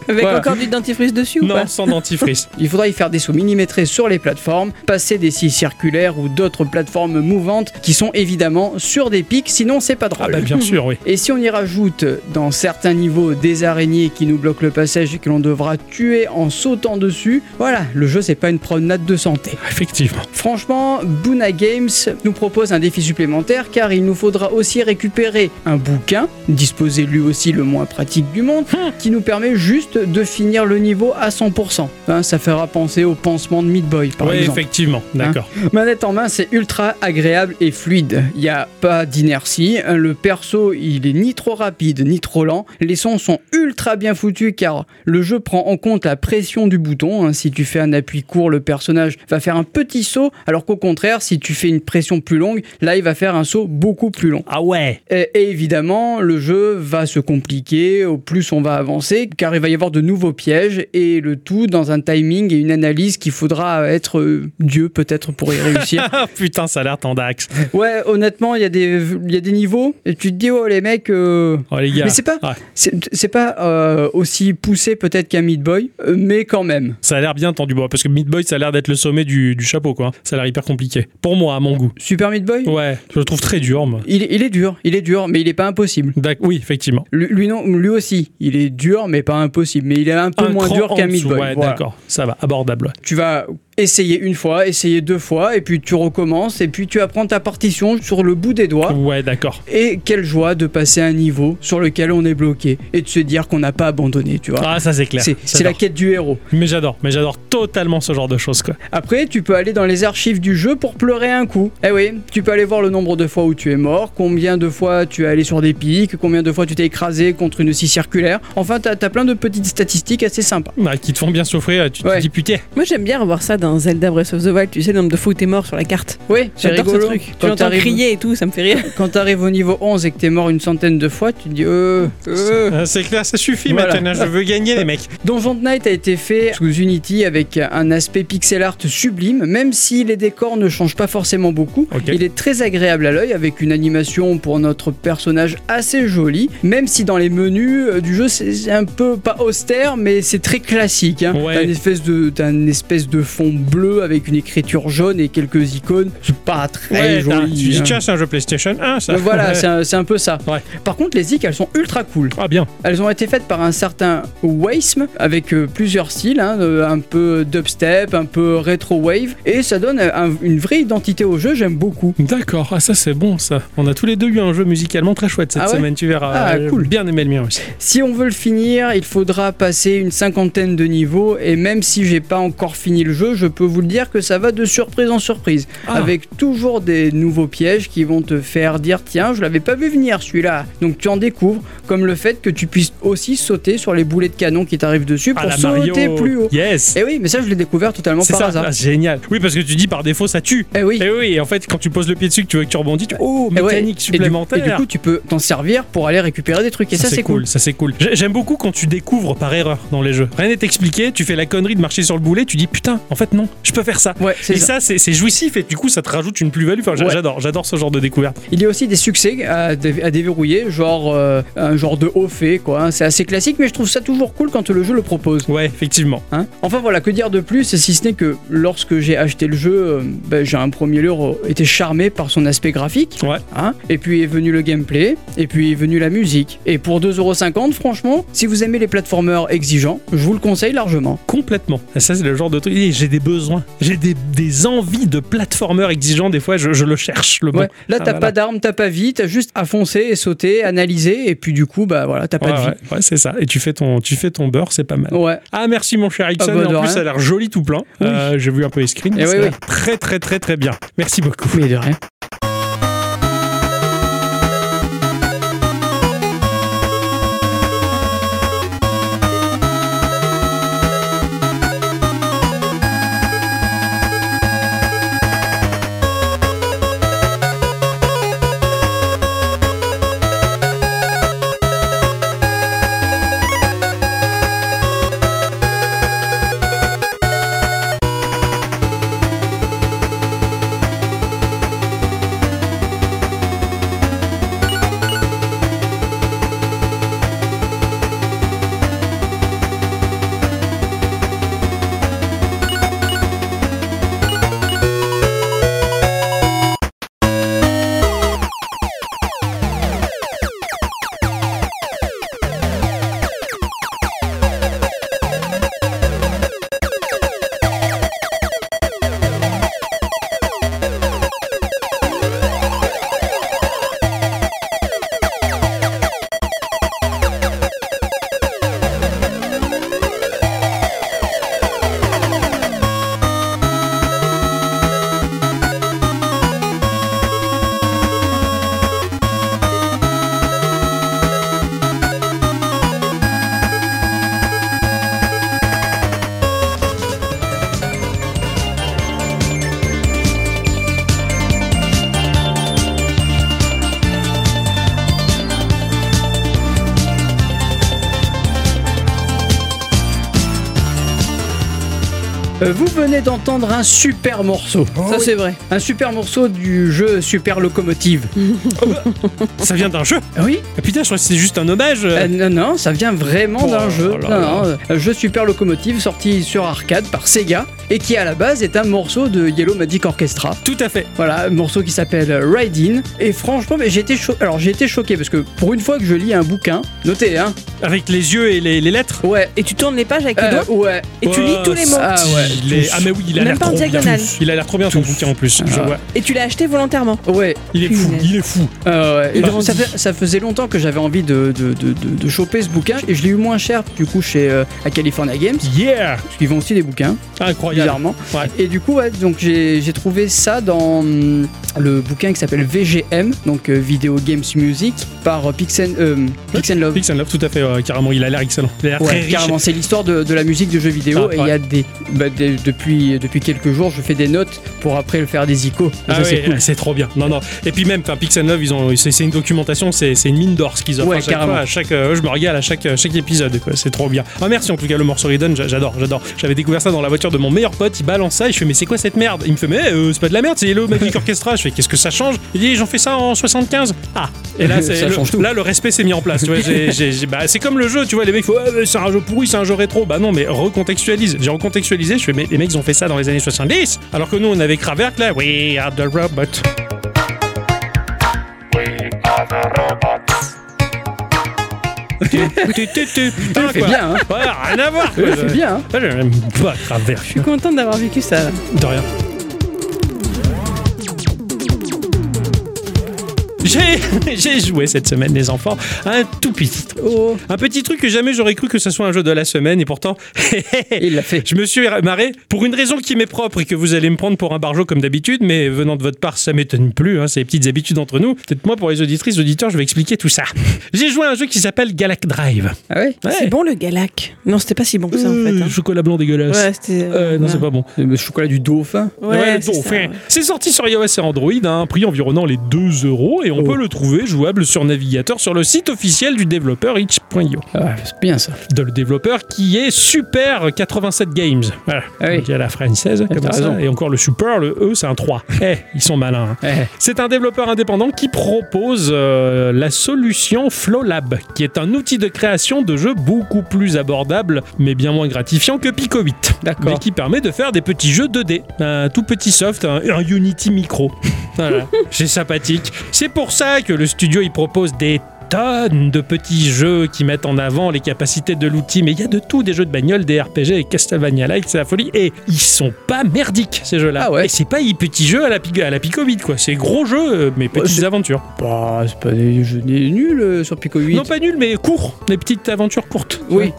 Avec Voilà. encore du dentifrice dessus ou non, pas sans dentifrice. Il faudra y faire des sauts millimétrés sur les plateformes, passer des scies circulaires ou d'autres plateformes mouvantes qui sont évidemment sur des pics, sinon c'est pas Ah drôle. bah bien sûr, oui. Et si on y rajoute dans certains niveaux des araignées qui nous bloquent le passage et que l'on devra tuer en sautant dessus, voilà, le jeu c'est pas une promenade de santé. Effectivement. Franchement, Buna Games nous propose un défi supplémentaire car il nous faudra aussi récupérer un bouquin bouquin, disposé lui aussi le moins pratique du monde, qui nous permet juste de finir le niveau à 100%. Hein, ça fera penser au pansement de Meat Boy, par Oui, exemple. effectivement, d'accord. Manette en main, c'est ultra agréable et fluide. Il n'y a pas d'inertie. Le perso, il est ni trop rapide ni trop lent. Les sons sont ultra bien foutus car le jeu prend en compte la pression du bouton. hein. Si tu fais un appui court, le personnage va faire un petit saut, alors qu'au contraire, si tu fais une pression plus longue, là, il va faire un saut beaucoup plus long. Ah ouais Et, et évidemment, le jeu va se compliquer au plus on va avancer, car il va y avoir de nouveaux pièges, et le tout dans un timing et une analyse qu'il faudra être euh, Dieu peut-être pour y réussir. Ah putain, ça a l'air tendax. ouais, honnêtement, il y, a des- y a des niveaux, et tu te dis, oh les mecs, euh, Oh les gars. Mais c'est pas- Ouais. c'est c'est pas euh, aussi poussé peut-être qu'un Meat Boy, mais quand même. Ça a l'air bien tendu, bon, parce que Meat Boy, ça a l'air d'être le sommet du, du chapeau, quoi. Ça a l'air hyper compliqué. Pour moi, à mon goût. Super Meat Boy? Ouais, je le trouve très dur, moi. il, il est dur, il est dur, mais il est pas impossible. D'ac- Oui, effectivement. Lui, lui non, lui aussi, il est dur, mais pas impossible. Mais il est un peu Un moins dur qu'un Meat dessous, Boy. Ouais, Voilà. d'accord. Ça va, abordable. ouais. Tu vas essayer une fois, essayer deux fois, et puis tu recommences, et puis tu apprends ta partition sur le bout des doigts. Ouais, d'accord. Et quelle joie de passer un niveau sur lequel on est bloqué et de se dire qu'on n'a pas abandonné, tu vois. Ah, ça c'est clair. c'est c'est la quête du héros. Mais j'adore, mais j'adore totalement ce genre de choses, quoi. Après, tu peux aller dans les archives du jeu pour pleurer un coup. Eh oui, tu peux aller voir le nombre de fois où tu es mort, combien de fois tu es allé sur des pics, combien de fois tu t'es écrasé contre une scie circulaire. Enfin, t'as as plein de petites statistiques assez sympas. Ouais, qui te font bien souffrir, tu Ouais. te dis putain. Moi j'aime bien revoir ça dans Zelda Breath of the Wild, tu sais, le nombre de fois où t'es mort sur la carte. Oui, c'est J'adore ce rigolo. truc. Tu Quand t'arrives crier et tout, ça me fait rire. quand t'arrives au niveau 11 et que t'es mort une centaine de fois, tu te dis euh, euh. Euh, c'est clair, ça suffit Voilà. maintenant, je veux gagner les mecs. Donjon Knight a été fait sous Unity avec un aspect pixel art sublime, même si les décors ne changent pas forcément beaucoup. Il est très agréable à l'œil avec une animation pour notre personnage assez jolie, même si dans les menus euh, du jeu c'est un peu pas austère, mais c'est très classique. Hein. Ouais. T'as une espèce de t'as une espèce de fond bleu avec une écriture jaune et quelques icônes. C'est pas très Ouais, joli. hein. tiens, c'est un jeu PlayStation 1, ça. Donc voilà, c'est un, c'est un peu ça. Ouais. Par contre, les zik, elles sont ultra cool. Ah bien. Elles ont été faites par un certain Wasm avec euh, plusieurs styles, hein, euh, un peu dubstep, un peu retro wave, et ça donne un- une vraie identité au jeu. J'aime beaucoup. D'accord, ah ça c'est bon ça. On a tous les deux eu un jeu musicalement très chouette cette Ah ouais semaine, tu verras. Ah, cool. Bien aimé le mien aussi. Si on veut le finir, il faudra passer une cinquantaine de niveaux, et même si j'ai pas encore fini le jeu, je peux vous le dire que ça va de surprise en surprise, Ah. avec toujours des nouveaux pièges qui vont te faire dire tiens, je l'avais pas vu venir celui-là. Donc tu en découvres, comme le fait que tu puisses aussi sauter sur les boulets de canon qui t'arrivent dessus Ah pour sauter Mario. plus haut. Yes. Et oui, mais ça je l'ai découvert totalement par ça, hasard. ah, génial. Oui, parce que tu dis par défaut ça tue. Eh oui. Et oui, et en fait, quand tu poses le pied dessus, que tu veux que tu rebondis, tu oh, Et ouais. mécanique Et du- supplémentaire. Et du, coup, tu peux t'en servir pour aller récupérer des trucs. Et ça, c'est cool. Ça c'est cool. J'ai- J'aime beaucoup quand tu découvres par erreur dans les jeux. Rien n'est expliqué, tu fais la connerie de marcher sur le boulet, tu dis putain, en fait non, je peux faire ça. Ouais, c'est Et ça. ça, c'est jouissif et du coup ça te rajoute une plus-value. Enfin, Ouais. j'adore, j'adore ce genre de découverte. Il y a aussi des succès à, dé- à déverrouiller, genre euh, un genre de haut fait, quoi. hein. C'est assez classique, mais je trouve ça toujours cool quand le jeu le propose. Ouais, effectivement. Hein enfin voilà, que dire de plus si ce n'est que lorsque j'ai acheté le jeu, euh, ben, j'ai un premier lieu été charmé par son aspect graphique. Ouais. Hein et puis est venu le gameplay, et puis est venu la musique. Et pour 2,50€, franchement, si vous aimez les platformers exigeants, je vous le conseille largement. Complètement. Ça, c'est le genre de truc. J'ai des besoins, j'ai des, des envies de platformer exigeants. Des fois, je, je le cherche. Le bon. Ouais. Là, Ah, t'as voilà. pas d'armes, t'as pas vie, t'as juste à foncer et sauter, analyser, et puis du coup, bah voilà, t'as pas Ouais, de vie. ouais, c'est ça. Et tu fais ton, tu fais ton beurre, c'est pas mal. Ouais. Ah merci mon cher Ixon, Ah bah, et en plus rien. ça a l'air joli tout plein. Oui. Euh, J'ai vu un peu les screens, Eh ça oui, a oui. très très très très bien. Merci beaucoup. Mais de rien. Venez d'entendre un super morceau. Ça, c'est vrai. Un super morceau du jeu Super Locomotive. Ça vient d'un jeu Ah oui Ah putain, je crois que c'est juste un hommage. euh. Euh, Non, non, ça vient vraiment Oh d'un jeu. là Non, là. non, un jeu Super Locomotive sorti sur arcade par Sega et qui à la base est un morceau de Yellow Magic Orchestra. Tout à fait. Voilà, un morceau qui s'appelle Ride In. Et franchement, j'ai été, cho- Alors, j'ai été choqué parce que pour une fois que je lis un bouquin, notez, hein. Avec les yeux et les, les lettres. Ouais. Et tu tournes les pages avec euh, le doigt ouais. et tu lis tous les mots. Ah ouais, Il est- tous. Ah mais oui, il a Même l'air pas en trop bien. diagonale. Il a l'air trop bien son bouquin en plus. Je Ah. vois. Et tu l'as acheté volontairement. Ouais. Il est fou, il est fou. Ah ouais. Et donc, ça, fait- ça faisait longtemps que j'avais envie de, de, de, de- de choper ce bouquin et je l'ai eu moins cher du coup chez euh, à California Games Yeah parce qu'ils vendent aussi des bouquins Incroyable. Bizarrement Ouais. et du coup ouais, donc j'ai trouvé ça dans hum, le bouquin qui s'appelle VGM donc euh, Video Games Music par euh, Pixel euh, Pixel Love Pix and Love, tout à fait, ouais, carrément, il a l'air excellent. Il a très riche. carrément, c'est l'histoire de, de la musique de jeux vidéo Ah, et il y a des, bah, des- depuis depuis quelques jours, je fais des notes pour après le faire des icônes. Ah c'est cool. trop bien. Non, non. Et puis même, enfin, Pix and Love, ils ont, c'est une documentation, c'est une mine d'or ce qu'ils offrent à chaque carrément. fois. À chaque, euh, je me régale à chaque, chaque épisode. C'est trop bien. Ah merci en tout cas le morceau Ridden, j'a- j'adore, j'adore. J'avais découvert ça dans la voiture de mon meilleur pote. Il balance ça et je fais mais c'est quoi cette merde? Il me fait mais euh, c'est pas de la merde, c'est Hello Magic Orchestra. Je fais qu'est-ce que ça change? Il dit j'en fais ça en 75. Ah et là c'est Ça le, change tout. là le respect s'est mis en place. Tu vois, j'ai- j'ai- j'ai- bah, c'est comme le jeu, tu vois les mecs font Ah, c'est un jeu pourri, c'est un jeu rétro. Bah non mais recontextualise. J'ai recontextualisé. Je fais mais les mecs ils ont fait ça dans les années 70 alors que nous on avait Kraverk là. We are the robot. Putain, fait quoi. bien, hein. Ouais, rien à voir. quoi. Ouais, c'est bien. hein. Ah, J'aime pas Kraverk. Je suis contente d'avoir vécu ça. De rien. J'ai j'ai joué cette semaine, les enfants, à un tout petit truc. Oh, Un petit truc que jamais j'aurais cru que ce soit un jeu de la semaine, et pourtant, il l'a fait. je me suis marré pour une raison qui m'est propre et que vous allez me prendre pour un barjot comme d'habitude, mais venant de votre part, ça m'étonne plus, hein, c'est les petites habitudes entre nous. Peut-être moi, pour les auditrices, auditeurs, je vais expliquer tout ça. J'ai joué à un jeu qui s'appelle Galac Drive. Ah ouais Ouais. C'est bon le Galac. Non, c'était pas si bon que ça en fait. Euh, hein. Chocolat blanc dégueulasse. Ouais, c'était. Euh, non, c'est pas bon. Le chocolat du dauphin? Ouais, Ouais, c'est donc, ça, enfin, ouais. C'est sorti sur iOS et Android à un prix environnant les 2 euros et on Oh. peut le trouver jouable sur navigateur sur le site officiel du développeur itch.io. Ah, c'est bien ça. De le développeur qui est Super 87 Games. Voilà. Ah oui. On dit à la française, comme t'as ça. raison. Et encore le Super, le E, c'est un 3. Eh, ils sont malins. hein. Eh, C'est un développeur indépendant qui propose euh, la solution FlowLab, qui est un outil de création de jeux beaucoup plus abordable, mais bien moins gratifiant que Pico 8. D'accord. Mais qui permet de faire des petits jeux 2D. Un tout petit soft, un, un Unity micro. Voilà, c'est sympathique. C'est pour ça que le studio il propose des tonnes de petits jeux qui mettent en avant les capacités de l'outil, mais il y a de tout, des jeux de bagnole, des RPG et Castlevania-like, c'est la folie. Et ils sont pas merdiques ces jeux-là. Ah ouais. Et c'est pas des petits jeux à la, à la Pico 8, quoi. C'est gros jeux, euh, mais petites c'est- aventures. bah, c'est pas des jeux nuls euh, sur Pico 8. Non, pas nul, mais courts. Des petites aventures courtes. Oui.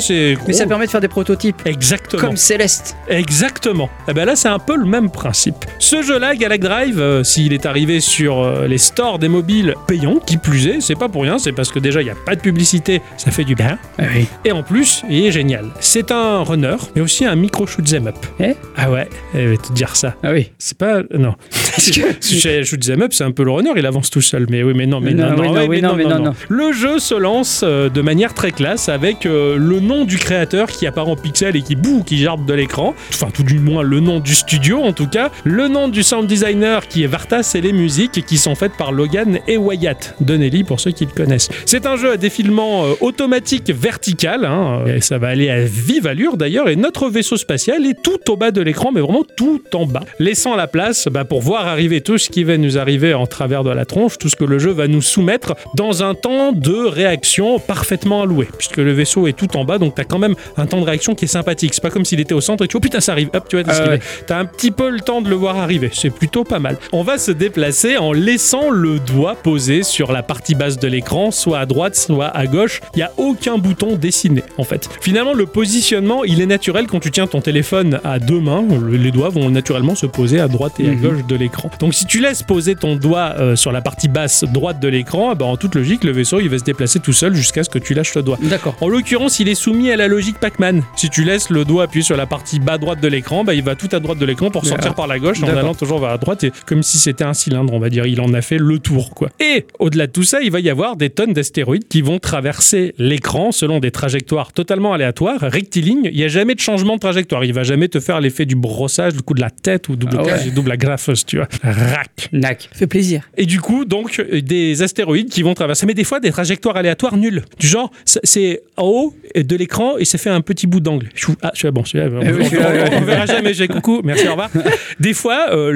C'est. Mais ça permet de faire des prototypes. Exactement. Comme Céleste. Exactement. Et ben là, c'est un peu le même principe. Ce jeu-là, Galac Drive, euh, s'il est arrivé sur euh, les stores des mobiles payants, qui plus est, c'est pas pour rien, c'est parce que déjà, il n'y a pas de publicité, ça fait du bien. Ah oui. Et en plus, il est génial. C'est un runner, mais aussi un micro shoot 'em up. Eh ah ouais, je vais te dire ça. Ah oui. C'est pas. Non. Parce que chez Shoot 'em up, c'est un peu le runner, il avance tout seul. Mais oui, mais non, mais Non, non, oui, non, non, mais non, non. Le jeu se lance euh, de manière très classe avec euh, le nom du créateur qui apparaît en pixel et qui boue, qui jarbe de l'écran. Enfin, tout du moins le nom du studio en tout cas. Le nom du sound designer qui est Vartas et les musiques qui sont faites par Logan et Wyatt de Nelly pour ceux qui le connaissent. C'est un jeu à défilement euh, automatique vertical. hein, et ça va aller à vive allure d'ailleurs. Et notre vaisseau spatial est tout au bas de l'écran, mais vraiment tout en bas. Laissant la place bah, pour voir arriver tout ce qui va nous arriver en travers de la tronche, tout ce que le jeu va nous soumettre dans un temps de réaction parfaitement alloué. Puisque le vaisseau est tout en bas, donc t'as quand même un temps de réaction qui est sympathique. C'est pas comme s'il était au centre et tu vois, oh putain, ça arrive. Hop, tu vois, t'as Ah ouais. T'as un petit peu le temps de le voir arriver. C'est plutôt pas mal. On va se déplacer en laissant le doigt posé sur la partie basse de l'écran, soit à droite, soit à gauche. Il n'y a aucun bouton dessiné, en fait. Finalement, le positionnement, il est naturel quand tu tiens ton téléphone à deux mains. Le- Les doigts vont naturellement se poser à droite et à Mhm. gauche de l'écran. Donc, si tu laisses poser ton doigt euh, sur la partie basse droite de l'écran, eh ben, en toute logique, le vaisseau, il va se déplacer tout seul jusqu'à ce que tu lâches le doigt. D'accord. En l'occurrence, il qu'il est soumis à la logique Pac-Man. Si tu laisses le doigt appuyé sur la partie bas droite de l'écran, bah, il va tout à droite de l'écran pour sortir Ah. par la gauche en allant toujours vers la droite, et comme si c'était un cylindre, on va dire. Il en a fait le tour, quoi. Et au-delà de tout ça, il va y avoir des tonnes d'astéroïdes qui vont traverser l'écran selon des trajectoires totalement aléatoires, rectilignes. Il n'y a jamais de changement de trajectoire. Il va jamais te faire l'effet du brossage, du coup de la tête ou double, Ah ouais. double agrafeuse, tu vois. Rac. Nac. Fait plaisir. Et du coup, donc, euh, des astéroïdes qui vont traverser, mais des fois des trajectoires aléatoires nulles. Du genre, c'est en haut de l'écran et ça fait un petit bout d'angle. Ah, je- bon, celui-là, on, Eh oui, on- on- ouais. on verra jamais. J'ai coucou, merci, au revoir. Des fois, euh,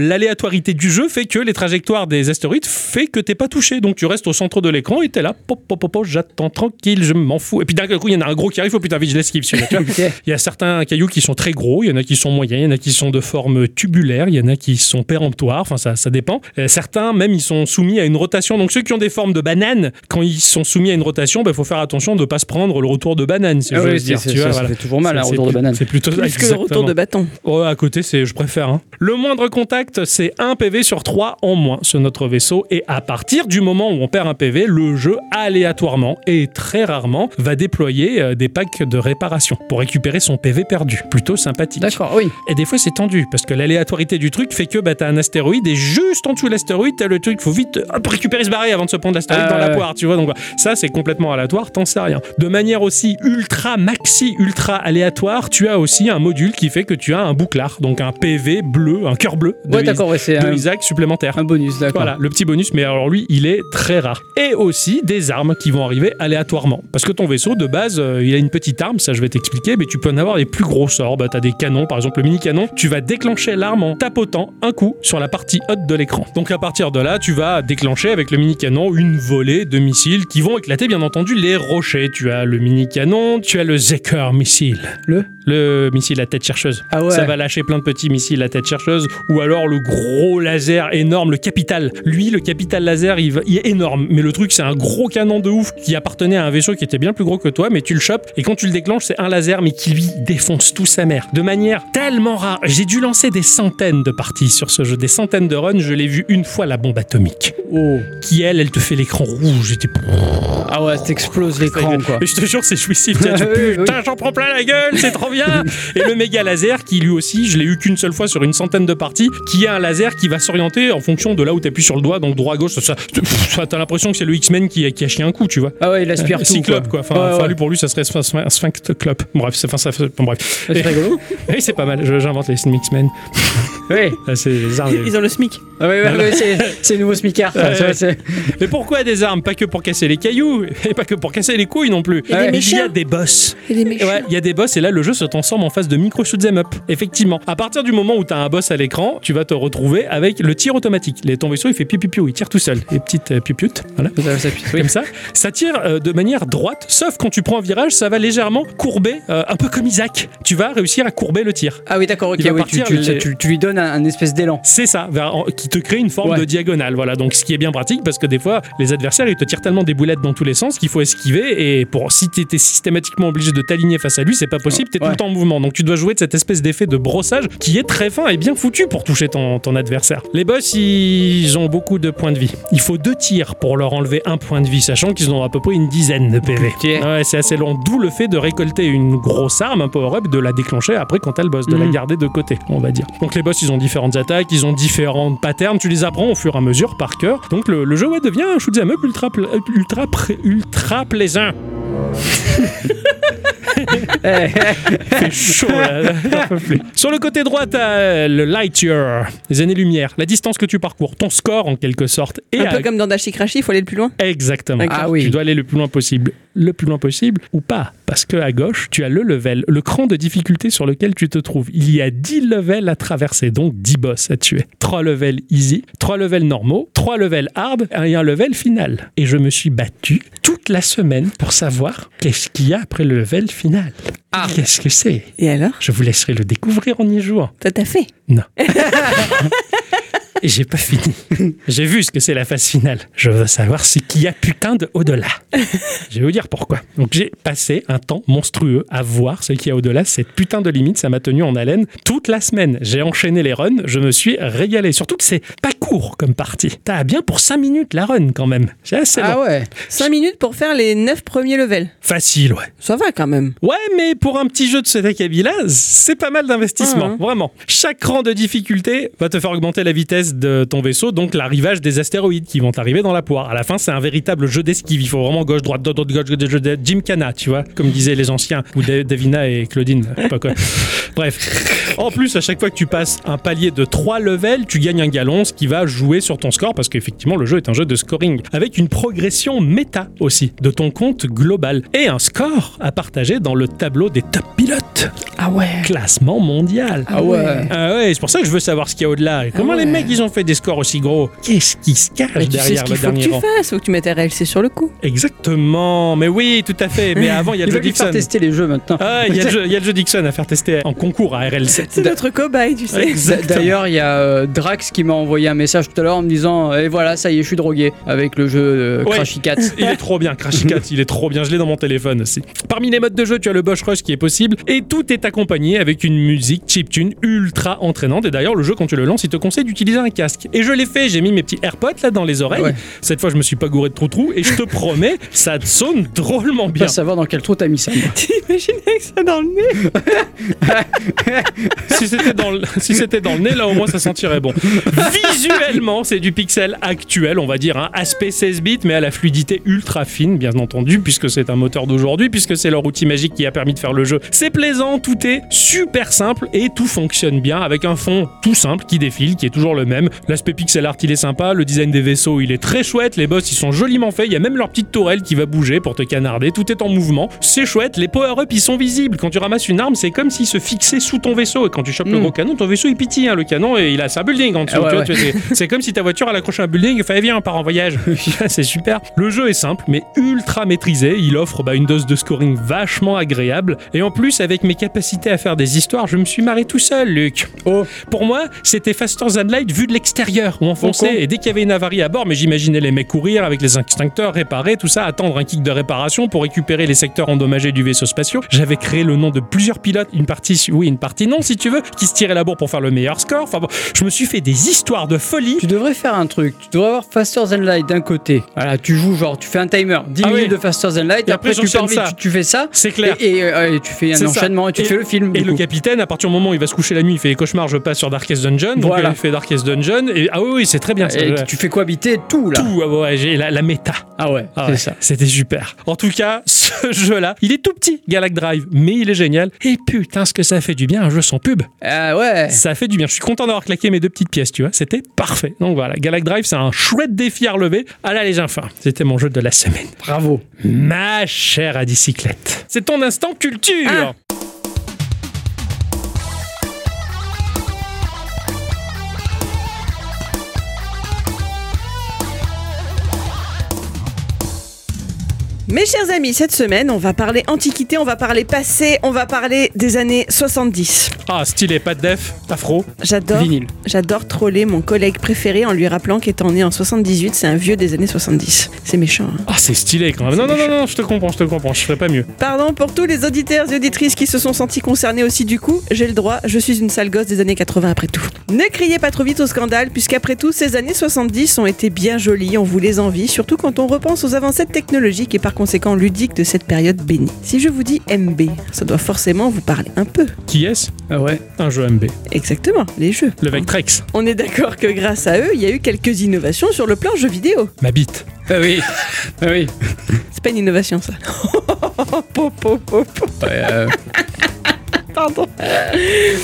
du jeu fait que les trajectoires des astéroïdes fait que t'es pas touché. Donc tu restes au centre de l'écran et t'es là, pop, pop, pop, pop, j'attends tranquille, je m'en fous. Et puis d'un coup, il y en a un gros qui arrive, oh putain, vite, je l'esquive. Il y a certains cailloux qui sont très gros, il y en a qui sont moyens, il y en a qui sont de forme tubulaire, il y en a qui sont péremptoires, enfin ça, ça dépend. Euh, certains même ils sont soumis à une rotation. Donc ceux qui ont des formes de banane, quand ils sont soumis à une rotation, il faut faire attention de ne pas se prendre le retour de banane, si Ah j'ose oui, dire. c'est- tu vois, ça voilà. fait toujours mal, un C'est- retour de banane. C'est plutôt Plus que le retour de bâton. Oh, à côté, c'est, je préfère. hein. Le moindre contact, c'est un PV sur 3 en moins sur notre vaisseau. Et à partir du moment où on perd un PV, le jeu, aléatoirement et très rarement, va déployer euh, des packs de réparation pour récupérer son PV perdu. Plutôt sympathique. D'accord, oui. Et des fois, c'est tendu parce que l'aléatorité du truc fait que bah, t'as un astéroïde et juste en dessous de l'astéroïde, t'as le truc, faut vite hop, récupérer ce barré avant de se prendre l'astéroïde Ah, dans la poire, tu vois. Donc ça, c'est complètement aléatoire, t'en sais rien. De manière aussi ultra maxi, ultra aléatoire, tu as aussi un module qui fait que tu as un bouclard, donc un PV bleu, un cœur bleu de, Ouais, de un, Isaac supplémentaire. un bonus, d'accord. Voilà, le petit bonus, mais alors lui, il est très rare. Et aussi des armes qui vont arriver aléatoirement. Parce que ton vaisseau, de base, euh, il a une petite arme, ça je vais t'expliquer, mais tu peux en avoir des plus gros sorts. Bah, t'as des canons, par exemple le mini-canon, tu vas déclencher l'arme en tapotant un coup sur la partie haute de l'écran. Donc à partir de là, tu vas déclencher avec le mini-canon une volée de missiles qui vont éclater, bien entendu, les rochers. Tu as le mini-canon, tu as le Zeker missile. Le Le missile à tête chercheuse. Ah ouais. Ça va lâcher plein de petits missiles à tête chercheuse. Ou alors le gros laser énorme, le capital. Lui, le capital laser, il, va- il est énorme. Mais le truc, c'est un gros canon de ouf qui appartenait à un vaisseau qui était bien plus gros que toi. Mais tu le chopes. Et quand tu le déclenches, c'est un laser, mais qui lui défonce tout sa mère. De manière tellement rare. J'ai dû lancer des centaines de parties sur ce jeu. Des centaines de runs. Je l'ai vu une fois, la bombe atomique. Oh. Qui, elle, elle te fait l'écran rouge. J'étais. Ah ouais, t'exploses l'écran, quoi. Mais je te jure, c'est jouissif. Tiens, tu-. Putain, j'en prends plein la gueule, c'est trop bien. Et le méga laser, qui lui aussi, je l'ai eu qu'une seule fois sur une centaine de parties, qui est un laser qui va s'orienter en fonction de là où t'appuies sur le doigt, donc droit gauche. Ça, t'as l'impression que c'est le X-Men qui, a- qui a chié un coup, tu vois. Ah ouais, il aspire tout, Cyclope, quoi. Enfin, Ouais, enfin, ouais. lui, pour lui, ça serait un sphinx-clope. Bref, c'est enfin, ça, fait- bon, bref. Ouais, C'est rigolo. Oui, c'est pas mal. J'invente les X-Men. Oui. Ah, C'est les armes. Ils ont le SMIC. Ah ouais, c'est- c'est le nouveau smicard. ça, Ouais, ouais. Mais pourquoi des armes? Pas que pour casser les cailloux, et pas que pour casser les couilles non plus. Et des Il y a des boss. Et les Et méchants. Ouais, il y a des boss et là le jeu se transforme en phase de micro shoot 'em up. Effectivement, à partir du moment où tu as un boss à l'écran, tu vas te retrouver avec le tir automatique. Les, ton vaisseau il fait piou il tire tout seul. Les petites euh, voilà. ça, ça- oui. Comme ça, ça tire euh, de manière droite, sauf quand tu prends un virage, ça va légèrement courber, euh, un peu comme Isaac. Tu vas réussir à courber le tir. Ah oui, d'accord, ok, Il va oui, tu, partir tu- les- tu- tu lui donnes un, un espèce d'élan. C'est ça, qui te crée une forme Ouais. de diagonale. Voilà, donc ce qui est bien pratique parce que des fois, les adversaires ils te tirent tellement des boulettes dans tous les sens qu'il faut esquiver. Et pour si tu étais systématiquement obligé de t'aligner face à lui, c'est pas possible, t'es tout Ouais. le temps en mouvement. Donc tu dois jouer de cette espèce d'effet de brossage qui est très fin et bien foutu pour toucher ton, ton adversaire. Les boss, ils ont beaucoup de points de vie. Il faut deux tirs pour leur enlever un point de vie, sachant qu'ils ont à peu près une dizaine de PV. Ouais, c'est assez long. D'où le fait de récolter une grosse arme, un power-up, de la déclencher après quand t'as le boss, de la Mhm. garder de côté, on va dire. Donc les boss, ils ont différentes attaques, ils ont différents patterns, tu les apprends au fur et à mesure par cœur. Donc le, jeu devient un shoot'em up ultra, ultra, ultra plaisant. Eh, fait chaud là, plus. Sur le côté droit, t'as le light year, les années-lumière, la distance que tu parcours, ton score en quelque sorte. Et Un à- peu comme dans Dashi Crashi, il faut aller le plus loin. Exactement. Ah oui. Tu dois aller le plus loin possible. Le plus loin possible ou pas. Parce que à gauche, tu as le level, le cran de difficulté sur lequel tu te trouves. Il y a 10 levels à traverser, donc 10 boss à tuer. 3 levels easy, 3 levels normaux, 3 levels hard et un level final. Et je me suis battu toute la semaine pour savoir qu'est-ce qu'il y a après le level final. Ah. Qu'est-ce que c'est? Et alors? Je vous laisserai le découvrir en y jouant. Toi, t'as fait. Non. Et j'ai pas fini. J'ai vu ce que c'est la phase finale. Je veux savoir ce qu'il y a putain de au-delà. Je vais vous dire pourquoi. Donc j'ai passé un temps monstrueux à voir ce qu'il y a au-delà. Cette putain de limite, ça m'a tenu en haleine toute la semaine. J'ai enchaîné les runs, je me suis régalé. Surtout que c'est pas court comme partie. T'as bien pour 5 minutes la run quand même. C'est assez long. Ah ouais. 5 minutes pour faire les 9 premiers levels. Facile, ouais. Ça va quand même. Ouais, mais pour un petit jeu de cet acabit-là, c'est pas mal d'investissement, Ah, vraiment. Chaque rang de difficulté va te faire augmenter la vitesse de ton vaisseau, donc l'arrivage des astéroïdes qui vont arriver dans la poire. À la fin, c'est un véritable jeu d'esquive. Il faut vraiment gauche, droite, droite, droite, gauche, gauche, gauche, Jim Cana, tu vois, comme disaient les anciens, ou Da- Davina et Claudine, pas quoi. Bref. En plus, à chaque fois que tu passes un palier de 3 levels, tu gagnes un galon, ce qui va jouer sur ton score, parce qu'effectivement, le jeu est un jeu de scoring, avec une progression méta aussi, de ton compte global, et un score à partager dans le tableau des top pilotes. Ah ouais. Classement mondial. Ah ouais. Ah ouais, c'est pour ça que je veux savoir ce qu'il y a au-delà. Et Comment Ah ouais. les mecs, ils ont fait des scores aussi gros? Qu'est-ce qui se cache Mais tu sais derrière ce qu'il le faut que dernier tu rang? fasses. Faut que tu mettes RLC sur le coup. Exactement. Mais oui, tout à fait. Mais avant, il y a le jeu lui faire Dixon. tester les jeux maintenant. Ah, il y, a le jeu- il y a le jeu Dixon à faire tester en concours à RL7. C'est notre cobaye, tu sais. D'ailleurs, il y a euh, Drax qui m'a envoyé un message tout à l'heure en me disant Et voilà, ça y est, je suis drogué avec le jeu euh, Ouais. Crashy Cat. Il est trop bien, Crash Cat, il est trop bien, je l'ai dans mon téléphone aussi. Parmi les modes de jeu, tu as le Bosch Rush qui est possible et tout est accompagné avec une musique chiptune ultra entraînante. Et d'ailleurs, le jeu, quand tu le lances, il te conseille d'utiliser un casque. Et je l'ai fait, j'ai mis mes petits AirPods là dans les oreilles. Ouais. Cette fois, je me suis pas gouré de trou-trou et je te promets, ça sonne drôlement bien. Pas savoir dans quel trou t'as mis ça. T'imagines avec ça dans le nez si c'était dans, le- si c'était dans le nez, là au moins ça sentirait bon. Visuellement, c'est du pixel actuel, on va dire, un aspect 16 bits, mais à la fluidité ultra fine, bien entendu, puisque c'est un moteur d'aujourd'hui, puisque c'est leur outil magique qui a permis de faire le jeu. C'est plaisant, tout est super simple et tout fonctionne bien avec un fond tout simple qui défile, qui est toujours le même. L'aspect pixel art, il est sympa, le design des vaisseaux, il est très chouette, les boss, ils sont joliment faits, il y a même leur petite tourelle qui va bouger pour te canarder, tout est en mouvement, c'est chouette, les power-up, ils sont visibles. Quand tu ramasses une arme, c'est comme s'il se fixait sous ton vaisseau, et quand tu chopes le Mm. gros canon, ton vaisseau il pétille, hein, le canon, et il a un building en dessous. Ah ouais, tu vois, ouais. c'est- comme si ta voiture elle accrochait un building et fait viens, on part en voyage. c'est super. Le jeu est simple, mais ultra maîtrisé. Il offre bah, une dose de scoring vachement agréable. Et en plus, avec mes capacités à faire des histoires, je me suis marré tout seul, Luc. Oh, Pour moi, c'était Faster Than Light vu de l'extérieur, on fonçait, con. et dès qu'il y avait une avarie à bord, mais j'imaginais les mecs courir avec les extincteurs, réparer, tout ça, attendre un kick de réparation pour récupérer les secteurs endommagés du vaisseau spatial. J'avais créé le nom de plusieurs pilotes, une partie oui, une partie non, si tu veux, qui se tiraient la bourre pour faire le meilleur score. Enfin bon, je me suis fait des histoires de folie. tu devrais faire un truc. Tu devrais avoir Faster Than Light d'un côté. Voilà, tu joues genre, tu fais un timer, 10 Ah minutes oui. de Faster Than Light, Et et après, après, tu pars vite, tu, tu fais ça. C'est clair. Et, et, euh, et tu fais un ça. enchaînement et tu fais le film. Et le capitaine, à partir du moment où il va se coucher la nuit, il fait des cauchemars, je passe sur Darkest Dungeon. Donc Voilà. il fait Darkest Dungeon. Et ah oui, oui, c'est très bien. ça. Et tu fais cohabiter tout là. Tout, ah ouais, j'ai la, la méta. Ah ouais, Ah c'est ça. C'était super. En tout cas, ce jeu-là, il est tout petit, Galact Drive, mais il est génial. Et putain, ce que ça fait du bien, un jeu sans pub. Ah ouais. Ça fait du bien. Je suis content d'avoir claqué mes deux petites pièces, tu vois. C'était parfait. Donc voilà, Galact Drive, c'est un chouette défi à relever. Allez, les enfants, c'était mon jeu de la semaine. Bravo. Ma chère à bicyclette. C'est ton instant culture. Ah. Mes chers amis, cette semaine, on va parler antiquité, on va parler passé, on va parler des années 70. Ah, stylé, pas de def, afro. J'adore, Vinyle. j'adore troller mon collègue préféré en lui rappelant qu'étant né en 78, c'est un vieux des années 70. C'est méchant. hein. Ah, c'est stylé quand même. Non, non, non, non, je te comprends, je te comprends. Je ferais pas mieux. Pardon pour tous les auditeurs et auditrices qui se sont sentis concernés aussi du coup, j'ai le droit, je suis une sale gosse des années 80 après tout. Ne criez pas trop vite au scandale, puisqu'après tout, ces années 70 ont été bien jolies, on vous les envie, surtout quand on repense aux avancées technologiques et par conséquent ludiques de cette période bénie. Si je vous dis MB, ça doit forcément vous parler un peu. Qui est-ce? Ah ouais. Un jeu MB. Exactement, les jeux. Le Vectrex. On est d'accord que grâce à eux, il y a eu quelques innovations sur le plan jeux vidéo. Ma bite. Ah oui. Ah oui. C'est pas une innovation ça. Po, po, po, po. Ouais, euh, Pardon.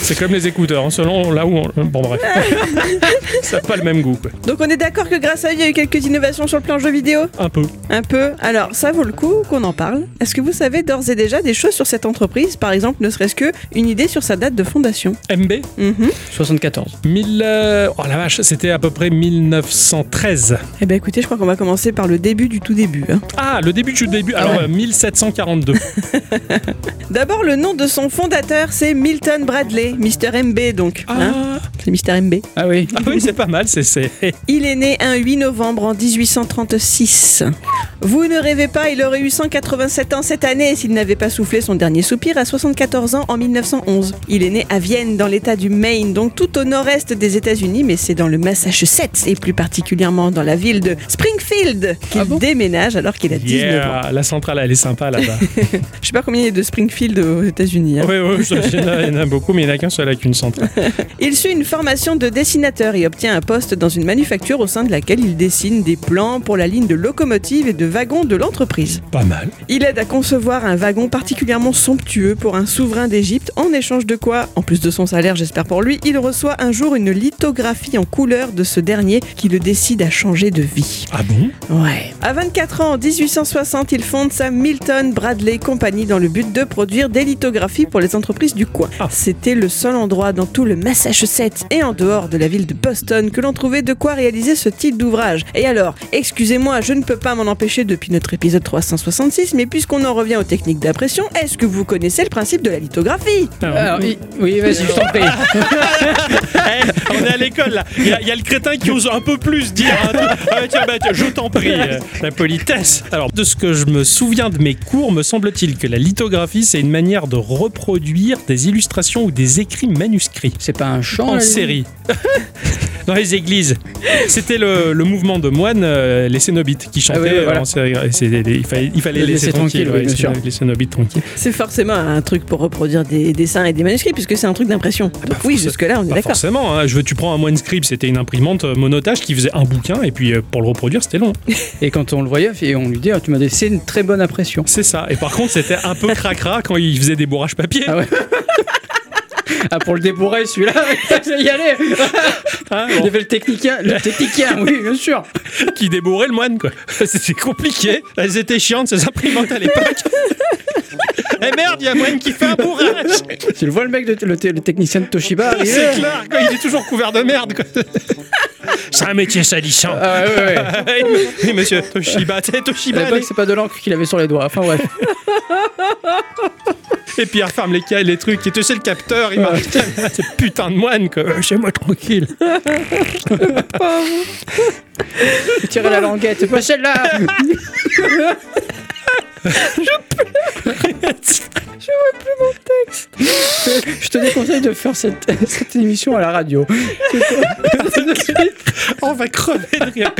C'est comme les écouteurs, hein, selon là où on... Bon, bref. ça n'a pas le même goût, quoi. Donc on est d'accord que grâce à eux, il y a eu quelques innovations sur le plan jeux vidéo? Un peu. Un peu. Alors, ça vaut le coup qu'on en parle. Est-ce que vous savez d'ores et déjà des choses sur cette entreprise? Par exemple, ne serait-ce que une idée sur sa date de fondation. MB Mhm. 74. 1000... euh, Oh la vache, c'était à peu près 1913. Eh ben écoutez, je crois qu'on va commencer par le début du tout début. hein. Ah, le début du début. Ah Alors, ouais. euh, 1742. D'abord, le nom de son fondateur c'est Milton Bradley, Mr. MB donc. hein. Ah, c'est Mr. MB. Ah oui. ah oui, c'est pas mal. C'est Il est né un 8 novembre en 1836. Vous ne rêvez pas, il aurait eu 187 ans cette année s'il n'avait pas soufflé son dernier soupir à 74 ans en 1911. Il est né à Vienne, dans l'état du Maine, donc tout au nord-est des États-Unis, mais c'est dans le Massachusetts et plus particulièrement dans la ville de Springfield qu'il Ah bon? déménage alors qu'il a 19 ans. Yeah, la centrale, elle est sympa là-bas. Je sais pas combien il y a de Springfield aux États-Unis. hein. oui, oui, il y, en a- il y en a beaucoup, mais il n'y en a qu'un seul avec une centrale. Il suit une formation de dessinateur et obtient un poste dans une manufacture au sein de laquelle il dessine des plans pour la ligne de locomotives et de wagons de l'entreprise. Pas mal. Il aide à concevoir un wagon particulièrement somptueux pour un souverain d'Égypte, en échange de quoi, en plus de son salaire, j'espère pour lui, il reçoit un jour une lithographie en couleur de ce dernier qui le décide à changer de vie. Ah bon? Ouais. À 24 ans, en 1860, il fonde sa Milton Bradley Company dans le but de produire des lithographies pour les entreprises du coin. Ah. C'était le seul endroit dans tout le Massachusetts et en dehors de la ville de Boston que l'on trouvait de quoi réaliser ce type d'ouvrage. Et alors, excusez-moi, je ne peux pas m'en empêcher depuis notre épisode 366, mais puisqu'on en revient aux techniques d'impression, est-ce que vous connaissez le principe de la lithographie? Alors, il- oui, vas-y, je t'en prie. Eh, on est à l'école là. Il y, a- il y a le crétin qui ose un peu plus dire. hein. Ah, tiens, bah, tiens, je t'en prie, euh, la politesse. Alors, de ce que je me souviens de mes cours, me semble-t-il que la lithographie, c'est une manière de reproduire des illustrations ou des écrits manuscrits C'est pas un chant en série. Dans les églises. C'était le, le mouvement de moines, euh, les cénobites, qui chantaient Ah oui, voilà. en série. Il fallait, il fallait Les laisser, laisser tranquille, tranquilles, ouais, oui, bien les sûr. céno- les cénobites tranquilles. C'est forcément un truc pour reproduire des dessins et des manuscrits, puisque c'est un truc d'impression. Donc oui, forcément. jusque-là, on est Pas d'accord. forcément. hein. Je veux, tu prends un OneScript, c'était une imprimante euh, monotage qui faisait un bouquin, et puis euh, pour le reproduire, c'était long. Et quand on le voyait, et on lui dit, Ah, tu m'as laissé une très bonne impression. C'est ça. Et par contre, c'était un peu cracra quand il faisait des bourrages papier. Ah ouais. Ah, pour le débourrer, celui-là, y allait. Hein, Il y avait le technicien, le technicien, oui, bien sûr. qui débourrait le moine, quoi. C'était compliqué. Elles étaient chiantes, ces imprimantes à l'époque. Eh merde, il y a moine qui fait un bourrage. Tu le vois, le mec, de, le, le technicien de Toshiba. C'est clair, quoi. Il est toujours couvert de merde, quoi. C'est un métier salissant. Ah ouais, ouais, ouais. Oui, monsieur Toshiba, tu sais, À Toshiba, c'est pas de l'encre qu'il avait sur les doigts. Enfin, bref. et puis il referme les, ca- les trucs, et tu sais, le capteur, il marche. C'est putain de moine, quoi. Euh, Chez moi, tranquille. Tirer la languette, c'est pas celle-là. Je te déconseille de faire cette, cette émission à la radio. On va crever de rire.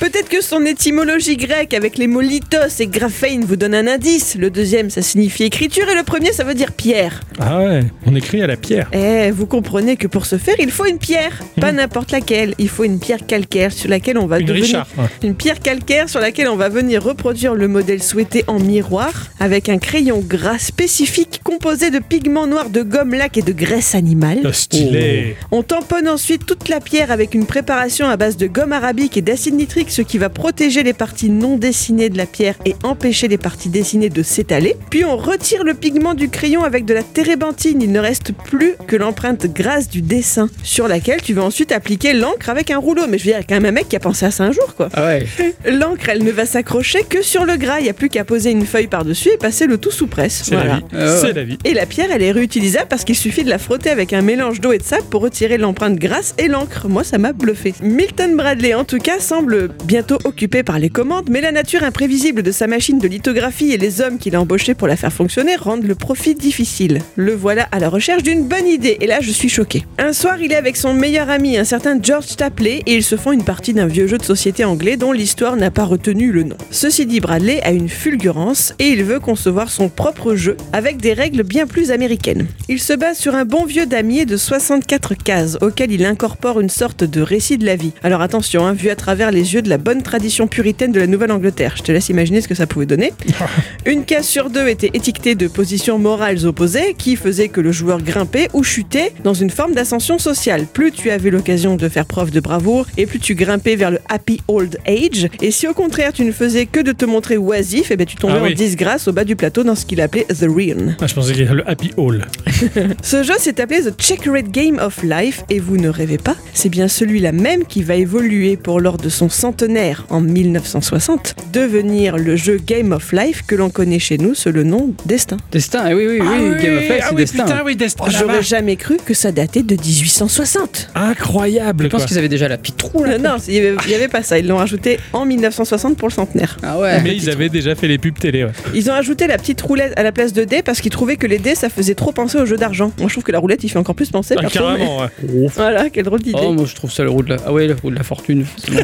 Peut-être que son étymologie grecque avec les mots lithos et graphein vous donne un indice. Le deuxième, ça signifie écriture et le premier, ça veut dire pierre. Ah ouais, on écrit à la pierre. Eh, vous comprenez que pour ce faire, il faut une pierre. Pas n'importe laquelle. Il faut une pierre calcaire sur laquelle on va Une devenir... Richard. hein. Une pierre calcaire sur laquelle on va venir reproduire le modèle souhaité en miroir avec un crayon gras spécifique composé de pigments noirs de gomme laque et de graisse animale. Oh, stylé. On tamponne ensuite toute la pierre avec une préparation à base de gomme arabique et d'acide nitrique, ce qui va protéger les parties non dessinées de la pierre et empêcher les parties dessinées de s'étaler. Puis on retire le pigment du crayon avec de la térébenthine. Il ne reste plus que l'empreinte grasse du dessin sur laquelle tu vas ensuite appliquer l'encre avec un rouleau. Mais je veux dire, quand même un mec qui a pensé à ça un jour, quoi. Ah ouais. L'encre, elle ne va s'accrocher que sur le gras. Il n'y a plus qu'à poser une feuille par-dessus et passer le tout sous presse. C'est Voilà. la. Ah la vie. Et la pierre, elle est réutilisable parce qu'il suffit de la frotter avec un mélange d'eau et de sable pour retirer l'empreinte grasse et l'encre. Moi, ça m'a bluffé. Milton Bradley, en tout cas, semble bientôt occupé par les commandes, mais la nature imprévisible de sa machine de lithographie et les hommes qu'il a embauchés pour la faire fonctionner rendent le profit difficile. Le voilà à la recherche d'une bonne idée, et là, je suis choqué. Un soir, il est avec son meilleur ami, un certain George Tapley, et ils se font une partie d'un vieux jeu de société anglais dont l'histoire n'a pas retenu le nom. Ceci dit, Bradley a une fulgurance et il veut concevoir son propre jeu avec des règles bien plus américaines. Il se base sur un bon vieux damier de 64 cases auquel il incorpore une sorte de récit de la vie. Alors attention, hein, vu à travers les yeux de la bonne tradition puritaine de la Nouvelle-Angleterre. Je te laisse imaginer ce que ça pouvait donner. Une case sur deux était étiquetée de positions morales opposées qui faisaient que le joueur grimpait ou chutait dans une forme d'ascension sociale. Plus tu avais l'occasion de faire preuve de bravoure et plus tu grimpais vers le happy old age. Et si au contraire tu ne faisais que de te montrer oisif, et ben tu tombais Ah oui. en disgrâce au bas du plateau dans ce qu'il appelait The Ruin. Ah, je pensais qu'il y avait le Happy Hall. Ce jeu s'est appelé The Checkered Game of Life et vous ne rêvez pas, c'est bien celui-là même qui va évoluer pour lors de son centenaire en 1960 devenir le jeu Game of Life que l'on connaît chez nous sous le nom Destin. Destin, eh oui, oui, oui, Game of Life, ah c'est oui, Destin. putain, oui, Destin. J'aurais jamais cru que ça datait de 1860. Incroyable. Je pense qu'ils avaient déjà la petite roue là. Euh, non, il y, avait, pas ça. Ils l'ont rajouté en 1960 pour le centenaire. Ah ouais. Mais ils avaient déjà fait les pubs télé. ouais. Ils ont ajouté la petite roulette à la place de dés parce qu'ils trouvaient que les dés ça faisait trop penser au jeu d'argent. Moi je trouve que la roulette il fait encore plus penser. Ah, carrément. ouais. Voilà, quelle drôle d'idée. Oh, moi je trouve ça le roue de la. Ah ouais, le roue de la fortune. La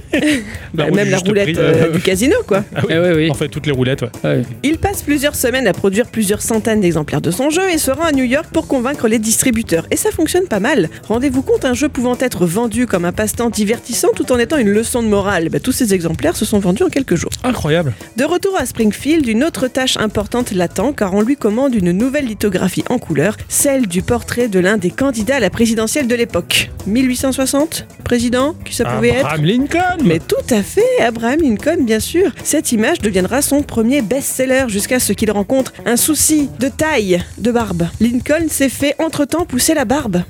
Bah, roue même la roulette euh, euh, du casino quoi. Ah oui. Eh ouais, oui. En fait, toutes les roulettes, ouais. Ouais. Il passe plusieurs semaines à produire plusieurs centaines d'exemplaires de son jeu et se rend à New York pour convaincre les distributeurs. Et ça fonctionne pas mal. Rendez-vous compte, un jeu pouvant être vendu comme un passe-temps divertissant tout en étant une leçon de morale. Bah, tous ces exemplaires se sont vendus en quelques jours. Incroyable. De retour à Springfield, une autre tâche importante l'attend car on lui commande une nouvelle lithographie en couleur, celle du portrait de l'un des candidats à la présidentielle de l'époque. 1860 Président Qui ça pouvait être? Abraham Lincoln. mais tout à fait, Abraham Lincoln, bien sûr. Cette image deviendra son premier best-seller jusqu'à ce qu'il rencontre un souci de taille de barbe. Lincoln s'est fait entre-temps pousser la barbe.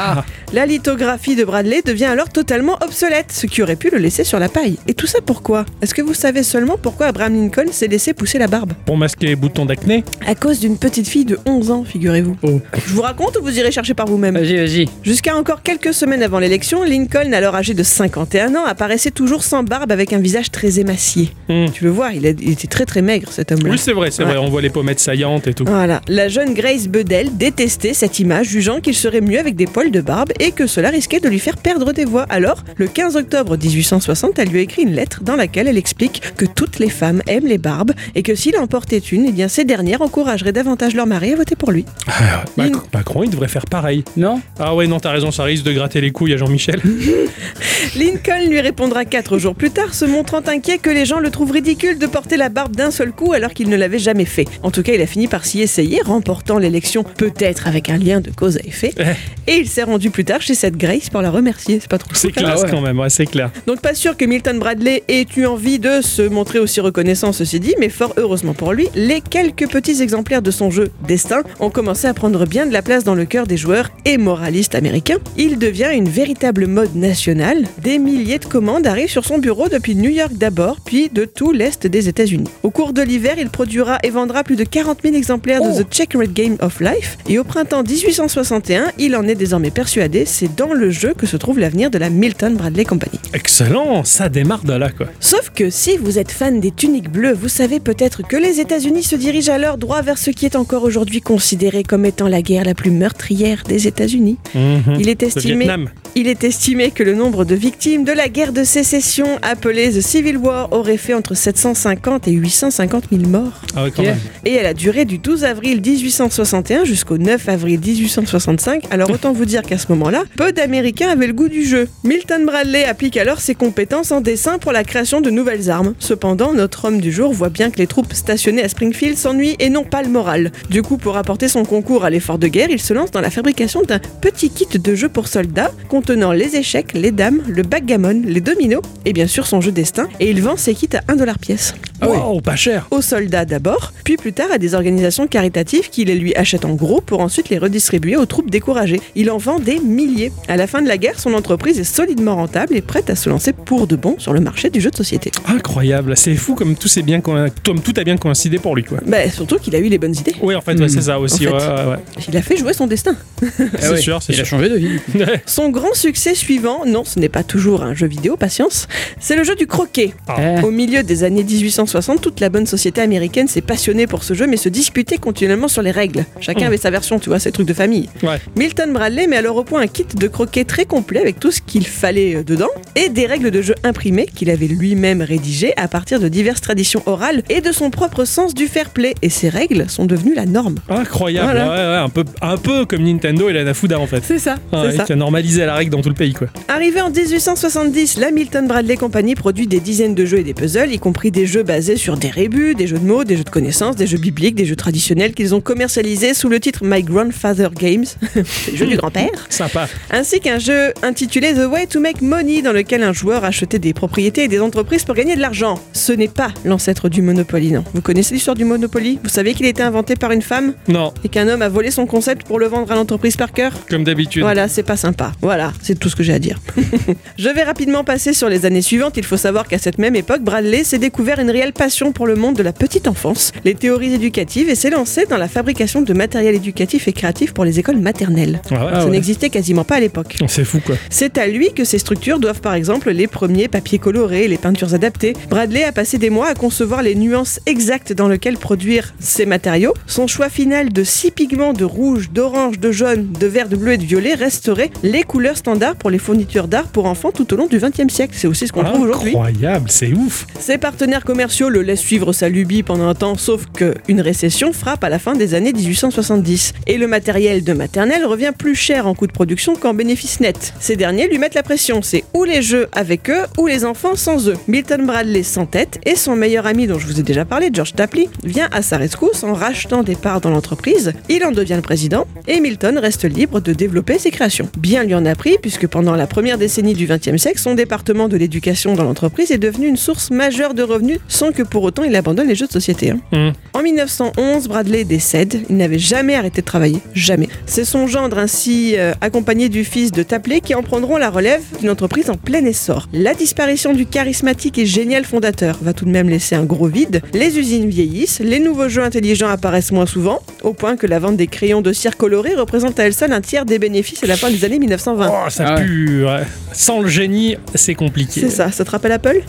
Ah, La lithographie de Bradley devient alors totalement obsolète, ce qui aurait pu le laisser sur la paille. Et tout ça pourquoi? Est-ce que vous savez seulement pourquoi Abraham Lincoln s'est laissé pousser la barbe? Pour masquer les boutons d'acné. À cause d'une petite fille de 11 ans, figurez-vous. Oh. Je vous raconte ou vous irez chercher par vous-même? Vas-y, vas-y. Jusqu'à encore quelques semaines avant l'élection, Lincoln, alors âgé de 51 ans, apparaissait toujours sans barbe avec un visage très émacié. Hmm. Tu le vois, il, a- il était très très maigre cet homme-là. Oui, c'est vrai, c'est Ouais. vrai. On voit les pommettes saillantes et tout. Voilà, la jeune Grace Bedell détestait cette image, jugeant qu'il serait mieux avec des poils de barbe et que cela risquait de lui faire perdre des voix. Alors, le 15 octobre 1860, elle lui a écrit une lettre dans laquelle elle explique que toutes les femmes aiment les barbes et que s'il en portait une, eh bien ces dernières encourageraient davantage leur mari à voter pour lui. Ah, Macron, il devrait faire pareil. Non Ah ouais, non, t'as raison, ça risque de gratter les couilles à Jean-Michel. Lincoln lui répondra quatre jours plus tard, se montrant inquiet que les gens le trouvent ridicule de porter la barbe d'un seul coup alors qu'il ne l'avait jamais fait. En tout cas, il a fini par s'y essayer, remportant l'élection peut-être avec un lien de cause à effet. Eh. Et il s'est rendu plus tard chez cette Grace pour la remercier. C'est pas trop C'est classe ouais. quand même, ouais, c'est clair. Donc pas sûr que Milton Bradley ait eu envie de se montrer aussi reconnaissant, ceci dit, mais fort heureusement pour lui, les quelques petits exemplaires de son jeu Destin ont commencé à prendre bien de la place dans le cœur des joueurs et moralistes américains. Il devient une véritable mode nationale. Des milliers de commandes arrivent sur son bureau depuis New York d'abord, puis de tout l'est des États-Unis. Au cours de l'hiver, il produira et vendra plus de 40 000 exemplaires Oh. de The Checkered Game of Life, et au printemps 1861, il en est désormais persuadé, c'est dans le jeu que se trouve l'avenir de la Milton Bradley Company. Excellent, ça démarre de là, quoi. Sauf que si vous êtes fan des tuniques bleues, vous savez peut-être que les États-Unis se dirigent alors droit vers ce qui est encore aujourd'hui considéré comme étant la guerre la plus meurtrière des États-Unis. Mhm. Il est estimé, il est estimé que le nombre de victimes de la guerre de sécession appelée The Civil War aurait fait entre 750 et 850 000 morts. Ah ouais, quand Yeah. même. Et elle a duré du 12 avril 1861 jusqu'au 9 avril 1865. Alors autant vous dire qu'à ce moment-là, peu d'Américains avaient le goût du jeu. Milton Bradley applique alors ses compétences en dessin pour la création de nouvelles armes. Cependant, notre homme du jour voit bien que les troupes stationnées à Springfield s'ennuient et n'ont pas le moral. Du coup, pour apporter son concours à l'effort de guerre, il se lance dans la fabrication d'un petit kit de jeu pour soldats contenant les échecs, les dames, le backgammon, les dominos et bien sûr son jeu destin. Et il vend ses kits à 1 dollar pièce Ah. Wow, pas cher. aux soldats d'abord, puis plus tard à des organisations caritatives qui les lui achètent en gros pour ensuite les redistribuer aux troupes découragées. Il en vend des milliers. À la fin de la guerre, son entreprise est solidement rentable et prête à se lancer pour de bon sur le marché du jeu de société. Incroyable, c'est fou comme tout, s'est bien comme tout a bien coïncidé pour lui, quoi. Bah, surtout qu'il a eu les bonnes idées. Oui, en fait, ouais, c'est ça aussi. En ouais, fait. ouais, ouais. Il a fait jouer son destin. C'est ouais, sûr, c'est Il a changé de vie. Son grand succès suivant, non, ce n'est pas toujours un jeu vidéo, patience, c'est le jeu du croquet. Ah. Au milieu des années 1860, toute la bonne société américaine s'est passionnée pour ce jeu, mais se disputait continuellement sur les règles. Chacun Mm. avait sa version, tu vois, ces trucs de famille. Ouais. Milton Bradley met alors au point un kit de croquet très complet avec tout ce qu'il fallait euh, dedans et des règles de jeu imprimées qu'il avait lui-même rédigées à partir de diverses traditions orales et de son propre sens du fair play. Et ces règles sont devenues la norme. Incroyable, Voilà. ouais, ouais, un, peu, un peu comme Nintendo et la Nafuda en fait. C'est ça, c'est ouais, ça. qui a normalisé la règle dans tout le pays, quoi. Arrivé en 1870, la Milton Bradley Company produit des dizaines de jeux et des puzzles, y compris des jeux basés sur des rébus, des jeux de mots, des jeux de connaissances, des jeux bibliques, des jeux traditionnels qu'ils ont commercialisés sous le titre My Grandfather Games, le jeu du grand-père, Sympa. ainsi qu'un jeu intitulé The Way to Make Money dans lequel un joueur achetait des propriétés et des entreprises pour gagner de l'argent. Ce n'est pas l'ancêtre du Monopoly, non. Vous connaissez l'histoire du Monopoly? Vous savez qu'il a été inventé par une femme? Non, et qu'un homme a volé son concept pour le vendre à l'entreprise par cœur? Comme d'habitude. voilà, c'est pas sympa. Voilà, c'est tout ce que j'ai à dire. Je vais rapidement passer sur les années suivantes. Il faut savoir qu'à cette même époque, Bradley s'est découvert une réelle passion pour le monde de la petite enfance, les théories éducatives et s'est lancé dans la fabrication de matériel éducatif et créatif pour les écoles maternelles. Ah ouais, Ah ouais. n'existait quasiment pas à l'époque. C'est fou quoi. C'est à lui que ces structures doivent par exemple les premiers papiers colorés, les peintures adaptées. Bradley a passé des mois à concevoir les nuances exactes dans lesquelles produire ces matériaux. Son choix final de six pigments de rouge, d'orange, de jaune, de vert, de bleu et de violet resterait les couleurs standards pour les fournitures d'art pour enfants tout au long du XXe siècle. C'est aussi ce qu'on trouve aujourd'hui. Incroyable, c'est ouf. Ses partenaires commerciaux le laissent suivre sa lubie pendant un temps, sauf que une récession frappe à la fin des années 1870. Et le matériel de maternelle revient plus cher en coût de production qu'en bénéfice net. Ces derniers lui mettent la pression, c'est ou les jeux avec eux, ou les enfants sans eux. Milton Bradley s'entête, et son meilleur ami dont je vous ai déjà parlé, George Tapley, vient à sa rescousse en rachetant des parts dans l'entreprise. Il en devient le président, et Milton reste libre de développer ses créations. Bien lui en a pris, puisque pendant la première décennie du XXe siècle, son département de l'éducation dans l'entreprise est devenu une source majeure de revenus, sans que pour autant il abandonne les jeux de société. hein. Hum. En 1911, Bradley décède. Il n'avait jamais arrêté de travailler. Jamais. C'est son gendre, ainsi euh, accompagné du fils de Tapley, qui en prendront la relève d'une entreprise en plein essor. La disparition du charismatique et génial fondateur va tout de même laisser un gros vide. Les usines vieillissent, les nouveaux jeux intelligents apparaissent moins souvent, au point que la vente des crayons de cire colorés représente à elle seule un tiers des bénéfices à la fin des années 1920. Oh, ça Ah pue. ouais. Sans le génie, c'est compliqué. C'est ça, ça te rappelle Apple?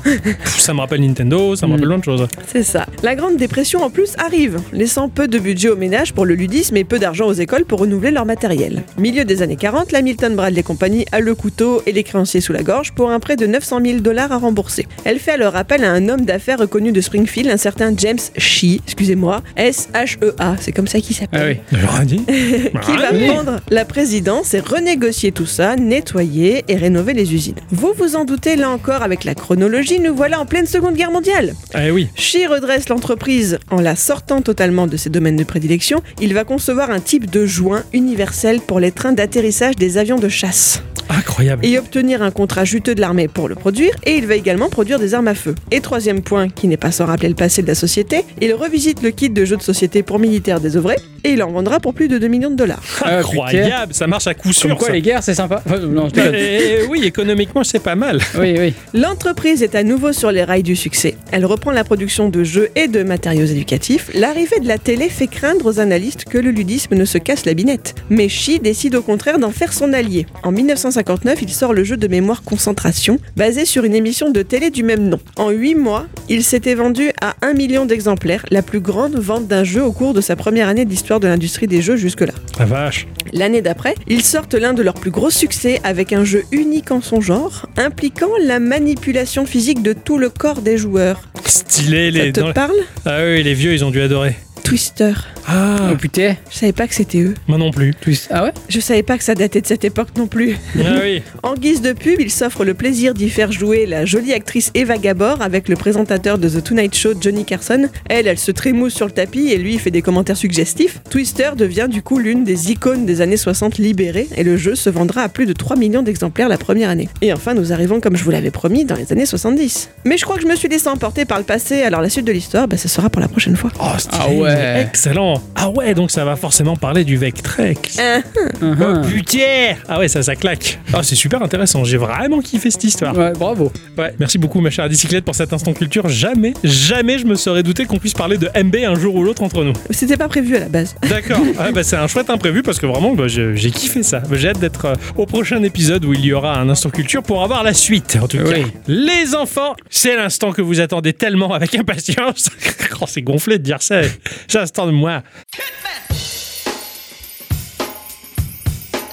Ça me rappelle Nintendo, ça me Mm. rappelle plein de choses. C'est ça. La Grande Dépression en plus arrive, laissant peu de budget aux ménages pour le ludisme et peu d'argent aux écoles pour renouveler leur matériel. Milieu des années 40, la Milton Bradley Company a le couteau et les créanciers sous la gorge pour un prêt de 900 000 dollars à rembourser. Elle fait alors appel à un homme d'affaires reconnu de Springfield, un certain James Shea, excusez-moi, S-H-E-A, c'est comme ça qu'il s'appelle Ah oui. Rien dit. qui va dit. prendre la présidence et renégocier tout ça, nettoyer et rénover les usines. Vous vous en doutez, là encore, avec la chronologie, nous voilà en pleine Seconde Guerre mondiale. Eh oui. Shea redresse l'entreprise en la sortant totalement de ses domaines de prédilection. Il va concevoir un type de joint universel pour les trains d'atterrissage des avions de chasse Incroyable. et obtenir un contrat juteux de l'armée pour le produire. Et il va également produire des armes à feu. Et troisième point, qui n'est pas sans rappeler le passé de la société, il revisite le kit de jeux de société pour militaires désœuvrés et il en vendra pour plus de 2 millions de dollars. Ah, Incroyable, ça marche à coup sûr. Comme quoi, ça. les guerres, c'est sympa. Enfin, non, je déconne. Eh, oui, économiquement, c'est pas mal. oui, oui. L'entreprise est à nouveau sur les rails du succès. Elle reprend la production de jeux et de matériaux éducatifs. L'arrivée de la télé fait craindre aux analystes que le ludisme ne se casse la binette. Mais Shi décide au contraire d'en faire son allié. En 1959, il sort le jeu de mémoire Concentration, basé sur une émission de télé du même nom. En 8 mois, il s'était vendu à 1 million d'exemplaires, la plus grande vente d'un jeu au cours de sa première année de l'histoire de l'industrie des jeux jusque-là. La vache. L'année d'après, ils sortent l'un de leurs plus gros succès avec un jeu unique en son genre, impliquant la manipulation physique de tout le corps des joueurs. Stylé. Ça Les... te dans- parle? Ah oui, les vieux, ils ont dû adorer. Twister. Ah, Oh putain. Je savais pas que c'était eux. moi non plus. Twist. Ah ouais? Je savais pas que ça datait de cette époque non plus. Ah oui. En guise de pub, il s'offre le plaisir d'y faire jouer la jolie actrice Eva Gabor avec le présentateur de The Tonight Show Johnny Carson. Elle, elle se trémousse sur le tapis et lui il fait des commentaires suggestifs. Twister devient du coup l'une des icônes des années 60 libérées et le jeu se vendra à plus de 3 millions d'exemplaires la première année. Et enfin, nous arrivons, comme je vous l'avais promis, dans les années 70. Mais je crois que je me suis laissé emporter par le passé, alors la suite de l'histoire, bah, ce sera pour la prochaine fois. Oh. Ah ouais. Excellent. Ah ouais, donc ça va forcément parler du Vectrex. Hein Uh-huh. Putain Ah ouais, ça, ça claque. Ah, c'est super intéressant. J'ai vraiment kiffé cette histoire. Ouais, bravo. Ouais, merci beaucoup, ma chère bicyclette, pour cet instant culture. Jamais, jamais je me serais douté qu'on puisse parler de MB un jour ou l'autre entre nous. C'était pas prévu à la base. D'accord. Ah, bah, c'est un chouette imprévu parce que vraiment, bah, j'ai j'ai kiffé ça. J'ai hâte d'être euh, au prochain épisode où il y aura un instant culture pour avoir la suite. En tout cas, Oui. les enfants, c'est l'instant que vous attendez tellement avec impatience. oh, c'est gonflé de dire ça. J'attends de moi.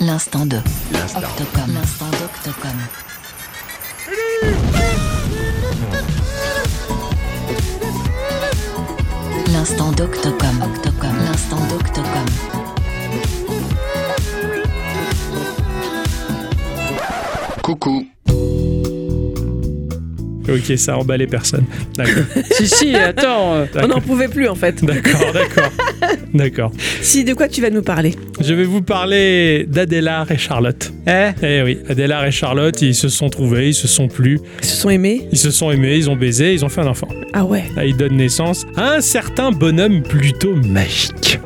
L'instant de Octocom. L'instant d'Octocom. L'instant d'Octocom. Octocom. L'instant d'Octocom. Coucou. Ok, ça a emballé personne. D'accord, si, si, attends. euh, On n'en pouvait plus en fait. d'accord, d'accord. D'accord. Si, de quoi tu vas nous parler? Je vais vous parler d'Adélard et Charlotte. Eh? Eh oui, Adélard et Charlotte, ils se sont trouvés, ils se sont plus, Ils se sont aimés? Ils se sont aimés, ils ont baisé, ils ont fait un enfant. Ah ouais. Là, ils donnent naissance à un certain bonhomme plutôt magique.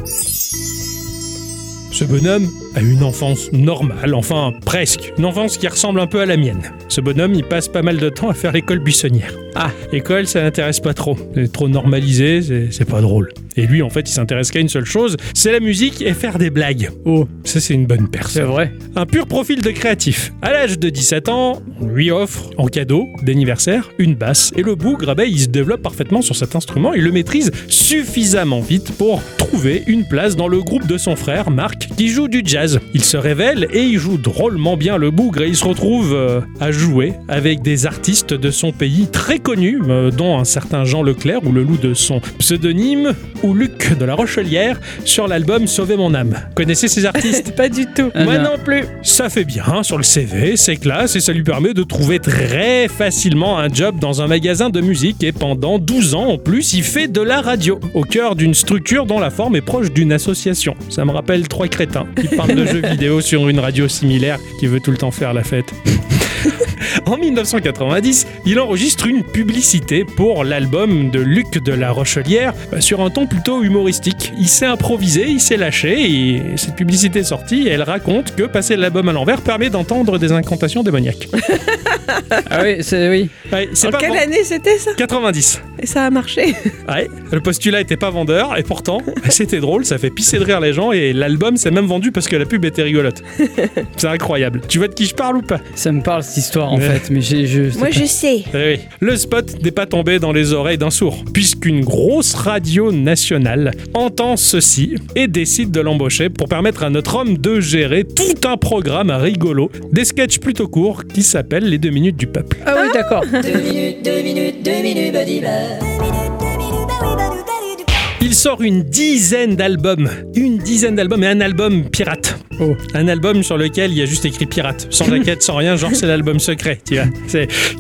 Ce bonhomme a une enfance normale, enfin presque, une enfance qui ressemble un peu à la mienne. Ce bonhomme, il passe pas mal de temps à faire l'école buissonnière. Ah. École, ça l'intéresse pas trop. C'est trop normalisé, c'est pas drôle. Et lui, en fait, il s'intéresse qu'à une seule chose, c'est la musique et faire des blagues. Oh, ça c'est une bonne c'est personne. vrai. Un pur profil de créatif. À l'âge de 17 ans, on lui offre en cadeau d'anniversaire une basse et le bougre, ah ben, il se développe parfaitement sur cet instrument. Il le maîtrise suffisamment vite pour trouver une place dans le groupe de son frère Marc qui joue du jazz. Il se révèle et il joue drôlement bien le bougre et il se retrouve euh, à jouer avec des artistes de son pays très connus, euh, dont un certain Jean Leclerc ou le loup de son pseudonyme ou Luc de la Rochelière sur l'album Sauver mon âme. Connaissez ces artistes? Pas du tout. Ah, moi non. non plus. Ça fait bien sur le CV, c'est classe et ça lui permet de trouver très facilement un job dans un magasin de musique et pendant 12 ans en plus, il fait de la radio au cœur d'une structure dont la forme est proche d'une association. Ça me rappelle trois crétins qui parlent de jeux vidéo sur une radio similaire qui veut tout le temps faire la fête. En 1990, il enregistre une publicité pour l'album de Luc de la Rochelière euh, sur un ton plutôt humoristique. Il s'est improvisé, il s'est lâché et cette publicité est sortie et elle raconte que passer l'album à l'envers permet d'entendre des incantations démoniaques. Ah oui, c'est oui. Ouais, En pas quelle année c'était ça? 90. Et ça a marché? Ouais, le postulat était pas vendeur et pourtant c'était drôle, ça fait pisser de rire les gens et l'album s'est même vendu parce que la pub était rigolote. C'est incroyable. Tu vois de qui je parle ou pas? Ça me parle cette histoire en Ouais. fait, mais j'ai. Je, Moi je sais. Eh oui. Le spot n'est pas tombé dans les oreilles d'un sourd, puisqu'une grosse radio nationale entend ceci et décide de l'embaucher pour permettre à notre homme de gérer tout un programme rigolo, des sketchs plutôt courts qui s'appellent les deux minutes du peuple. Ah oui, d'accord. Il sort une dizaine d'albums, une dizaine d'albums et un album pirate. Oh. Un album sur lequel il y a juste écrit pirate, sans jaquette, sans rien, genre c'est l'album secret, tu vois.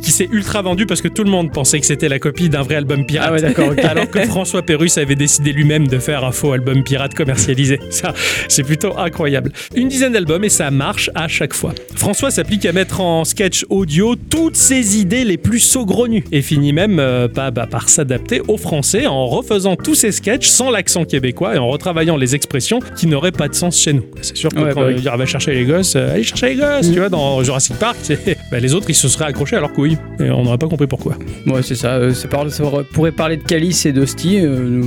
Qui s'est ultra vendu parce que tout le monde pensait que c'était la copie d'un vrai album pirate. Ah ouais, d'accord, ok. Alors que François Pérus avait décidé lui-même de faire un faux album pirate commercialisé. Ça, c'est plutôt incroyable. Une dizaine d'albums et ça marche à chaque fois. François s'applique à mettre en sketch audio toutes ses idées les plus saugrenues et finit même euh, bah, par s'adapter au français en refaisant tous ses sketchs sans l'accent québécois et en retravaillant les expressions qui n'auraient pas de sens chez nous. C'est sûr que Ouais, quand bah on oui. va chercher les gosses, euh, allez chercher les gosses, tu vois, dans Jurassic Park, bah, les autres ils se seraient accrochés à leurs couilles et on n'aurait pas compris pourquoi. Ouais, c'est ça. euh, par- ça pourrait parler de Calice et d'Hostie. euh,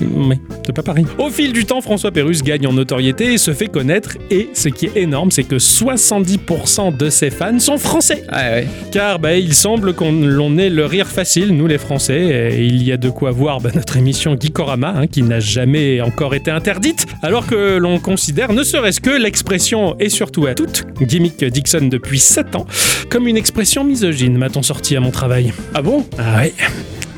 Oui, c'est pas pareil. Au fil du temps, François Pérus gagne en notoriété et se fait connaître. Et ce qui est énorme, c'est que 70% de ses fans sont français. Ah ouais. Car bah, il semble qu'on l'on ait le rire facile, nous les Français. Et il y a de quoi voir bah, notre émission Geekorama, hein, qui n'a jamais encore été interdite, alors que l'on considère ne serait-ce que l'expression, et surtout à toutes, gimmick Dixon depuis 7 ans, comme une expression misogyne, m'a-t-on sorti à mon travail. Ah bon? Ah ouais.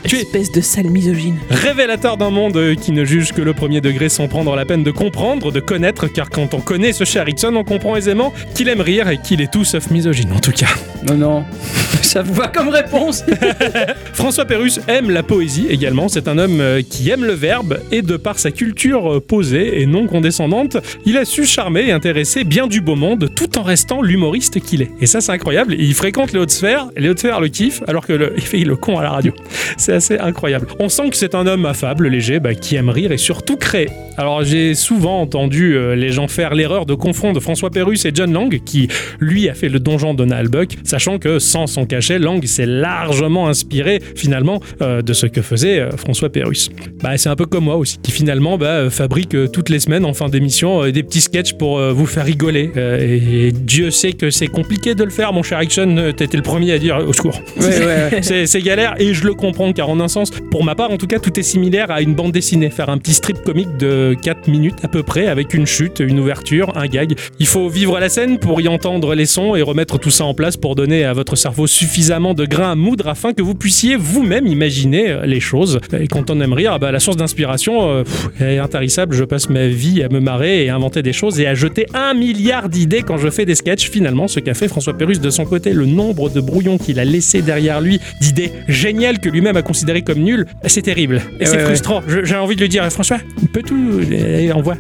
Tu es- Espèce de sale misogyne. Révélateur d'un monde euh, qui ne juge que le premier degré sans prendre la peine de comprendre, de connaître, car quand on connaît ce cher Rickson, on comprend aisément qu'il aime rire et qu'il est tout sauf misogyne en tout cas. Non, non. ça vous va comme réponse? François Pérus aime la poésie également, c'est un homme euh, qui aime le verbe et de par sa culture euh, posée et non condescendante, il a su charmer et intéresser bien du beau monde tout en restant l'humoriste qu'il est. Et ça c'est incroyable, il fréquente les hautes sphères, les hautes sphères le kiffent alors que le, il fait le con à la radio. C'est assez incroyable. On sent que c'est un homme affable, léger, bah, qui aime rire et surtout créer. Alors j'ai souvent entendu euh, les gens faire l'erreur de confondre François Pérus et John Lang, qui lui a fait le donjon de Donald Buck, sachant que sans son cachet, Lang s'est largement inspiré finalement euh, de ce que faisait euh, François Pérus. Bah, c'est un peu comme moi aussi, qui finalement bah, fabrique toutes les semaines en fin d'émission des petits sketchs pour vous faire rigoler. Et, et Dieu sait que c'est compliqué de le faire, mon cher Action, t'étais le premier à dire au secours. Ouais, ouais, ouais. C'est c'est galère et je le comprends car en un sens, pour ma part en tout cas, tout est similaire à une bande dessinée. Faire un petit strip comique de 4 minutes à peu près avec une chute, une ouverture, un gag. Il faut vivre la scène pour y entendre les sons et remettre tout ça en place pour donner à votre cerveau suffisamment de grains à moudre afin que vous puissiez vous-même imaginer euh, les choses. Et quand on aime rire, bah, la source d'inspiration euh, est intarissable. Je passe ma vie à me marrer et à inventer des choses et à jeter un milliard d'idées quand je fais des sketchs. Finalement, ce qu'a fait François Pérus de son côté, le nombre de brouillons qu'il a laissé derrière lui, d'idées géniales que lui-même a considérées comme nulles, c'est terrible. Et c'est frustrant. J'ai envie de lui dire, François, on peut tout. Allez, envoie.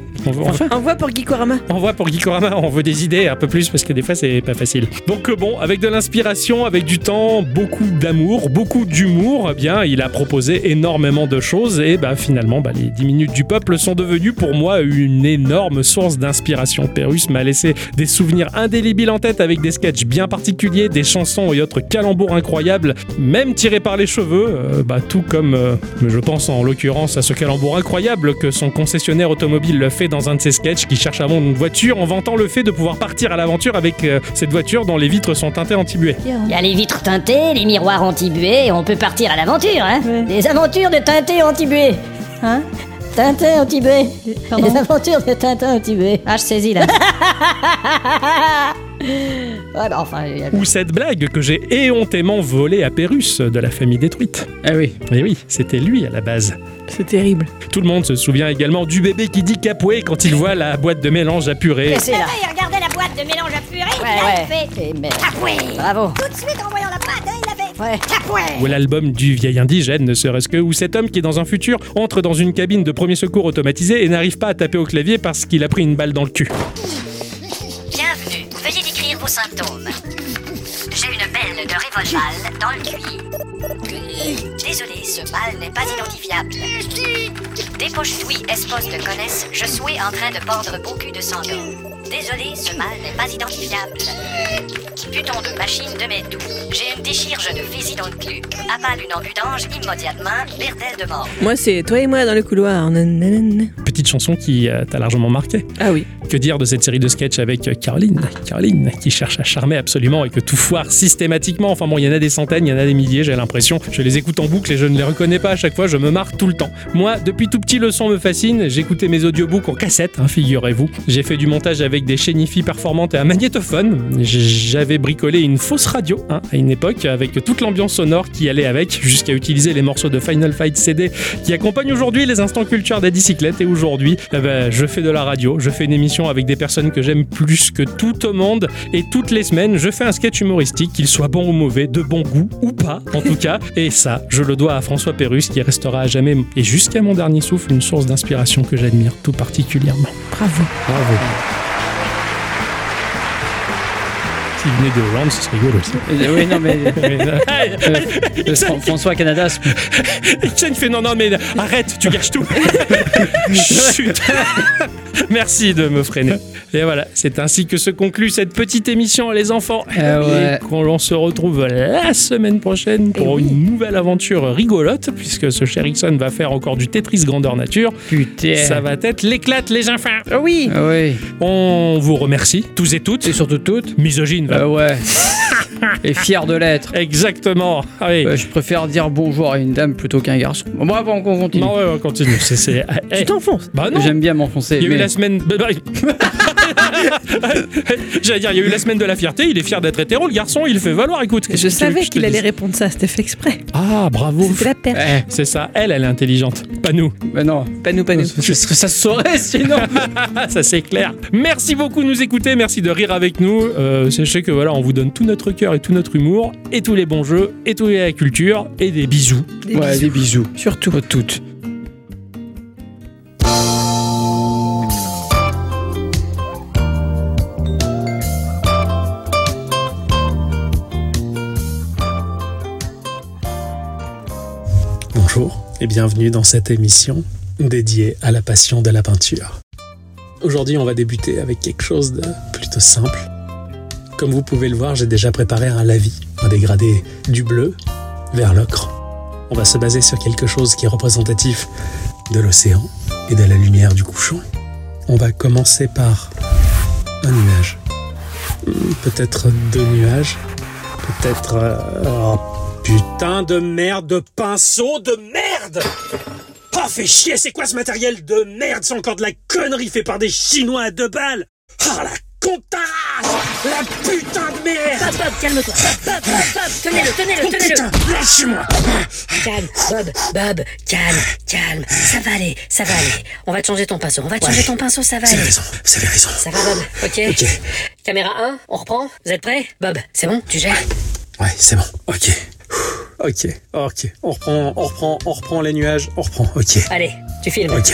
Envoie pour Geekorama. on voit pour Geekorama, on veut des idées un peu plus parce que des fois c'est pas facile. Donc euh, bon, avec de l'inspiration, avec du temps, beaucoup d'amour, beaucoup d'humour, eh bien il a proposé énormément de choses et bah finalement bah, les 10 minutes du peuple sont devenues pour moi une énorme source d'inspiration. Pérus m'a laissé des souvenirs indélébiles en tête avec des sketchs bien particuliers, des chansons et autres calembours incroyables, même tirés par les cheveux, euh, bah, tout comme euh, je pense en l'occurrence à ce calembour incroyable que son concessionnaire automobile le fait dans un de ses sketchs qui cherche à vendre une voiture en vantant le fait de pouvoir partir à l'aventure avec euh, cette voiture dont les vitres sont teintées anti-buée. Il y a les vitres teintées, les miroirs anti-buée, et on peut partir à l'aventure, hein. Des aventures de teinté anti-buée Hein? Tintin Pardon Les aventures de Tintin anti-buée Ah, je saisis là. Ouais, bah enfin, il y a- Ou cette blague que j'ai éhontément volée à Pérus de la famille détruite. Ah oui. Et oui, c'était lui à la base. C'est terrible. Tout le monde se souvient également du bébé qui dit capoué quand il voit la boîte de mélange à purée. c'est là il regardait la boîte de mélange à purée, Ouais, il a ouais fait Capoué Bravo Tout de suite en voyant la boîte, hein, il a fait Ouais Capoué Ou l'album du vieil indigène, ne serait-ce que, où cet homme qui est dans un futur entre dans une cabine de premier secours automatisée et n'arrive pas à taper au clavier parce qu'il a pris une balle dans le cul. J'ai une belle de révolval dans le cuir. Désolé, ce mal n'est pas identifiable. Dépêche-toi, espos de connaisse, je suis en train de pordre beaucoup de sang. Désolé, ce mal n'est pas identifiable. Putain de machine de mes doux? J'ai une déchirure de fusil dans le cul. Avale une ambudange immédiatement, berdelle de mort. Moi, c'est toi et moi dans le couloir. Nanana. Petite chanson qui euh, t'a largement marqué. Ah oui. Que dire de cette série de sketchs avec euh, Caroline? Caroline qui cherche à charmer absolument et que tout foire systématiquement. Enfin bon, il y en a des centaines, il y en a des milliers, j'ai l'impression. Je les écoute en boucle et je ne les reconnais pas à chaque fois, je me marre tout le temps. Moi, depuis tout petit, le son me fascine. J'écoutais mes audiobooks en cassette, hein, figurez-vous. J'ai fait du montage avec des chaînes performantes et un magnétophone. J'avais bricolé une fausse radio hein, à une époque avec toute l'ambiance sonore qui allait avec, jusqu'à utiliser les morceaux de Final Fight CD qui accompagnent aujourd'hui les instants culture des bicyclettes. Et aujourd'hui, eh ben, je fais de la radio, je fais une émission avec des personnes que j'aime plus que tout au monde. Et toutes les semaines, je fais un sketch humoristique, qu'il soit bon ou mauvais, de bon goût ou pas, en tout cas. Et ça, je le dois à François Pérus qui restera à jamais et jusqu'à mon dernier souffle une source d'inspiration que j'admire tout particulièrement. Bravo. Bravo. S'il venait de Hollande, ce serait rigolo aussi. Oui, non, mais. Mais, euh, Fran- François Canada, c'est- Et Chen fait non, non, mais arrête, tu gâches tout. Chut. Merci de me freiner. Et voilà, c'est ainsi que se conclut cette petite émission, les enfants. Ouais. Et qu'on se retrouve la semaine prochaine pour une nouvelle aventure rigolote, puisque ce cher Ixon va faire encore du Tetris grandeur nature. putain. Ça va être l'éclate, les enfants. Oui. Ah oui. On vous remercie, tous et toutes. Et surtout toutes. Misogyne. Ah ouais. Et fier de l'être. Exactement. Allez. Euh, je préfère dire bonjour à une dame plutôt qu'un garçon. Bon, on on continue. Non, ouais, on continue. C'est, c'est... Tu eh, t'enfonces. bah non. J'aime bien m'enfoncer. Il y a eu la semaine. bah, J'allais dire, il y a eu la semaine de la fierté. Il est fier d'être hétéro, le garçon. Il fait valoir. Écoute, qu'est-ce Je savais qu'il allait répondre ça, c'était fait exprès. Ah, bravo. C'était la perche. Eh, C'est ça. Elle, elle est intelligente. Pas nous. mais non. Pas nous, pas nous. Ça, ça- se saurait sinon. Ah, ça c'est clair. Merci beaucoup de nous écouter. Merci de rire avec nous. Euh, sachez que voilà, on vous donne tout notre cœur et tout notre humour et tous les bons jeux et toute la culture et des bisous. Des ouais, bisous. des bisous. Surtout. Aux toutes. Bonjour et bienvenue dans cette émission dédiée à la passion de la peinture. Aujourd'hui, on va débuter avec quelque chose de plutôt simple. Comme vous pouvez le voir, j'ai déjà préparé un lavis, un dégradé du bleu vers l'ocre. On va se baser sur quelque chose qui est représentatif de l'océan et de la lumière du couchant. On va commencer par un nuage. Hmm, Peut-être deux nuages. Peut-être... euh, oh, Putain de merde de pinceau de merde Oh, fait chier, c'est quoi ce matériel de merde? C'est encore de la connerie fait par des Chinois à deux balles Oh, la contre ta race La putain de merde Bob, Bob, calme-toi. Bob, Bob, Bob, tenez-le, tenez-le, Oh tenez-le. putain, lâchez-moi Calme, Bob, Bob, calme, calme. Ça va aller, ça va aller. On va te changer ton pinceau, on va te changer ton pinceau, ça va Vous avez aller. raison, vous avez raison. Ça va, Bob Ok. Ok. Caméra 1, on reprend Vous êtes prêts? Bob, c'est bon Tu gères? Ouais, c'est bon. Ok. Ok, ok. On reprend, on reprend, on reprend les nuages. On reprend. Ok. Allez, tu filmes. Ok.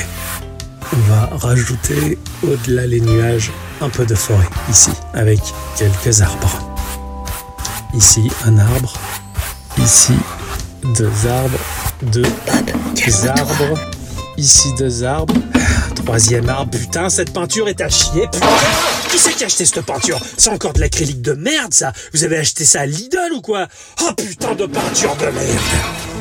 On va rajouter au-delà les nuages un peu de forêt ici, avec quelques arbres. Ici un arbre. Ici deux arbres. Deux arbres. Ici deux arbres. Troisième arbre. Putain, cette peinture est à chier. Putain Qui c'est qui a acheté cette peinture? C'est encore de l'acrylique de merde, ça Vous avez acheté ça à Lidl ou quoi? Oh putain de peinture de merde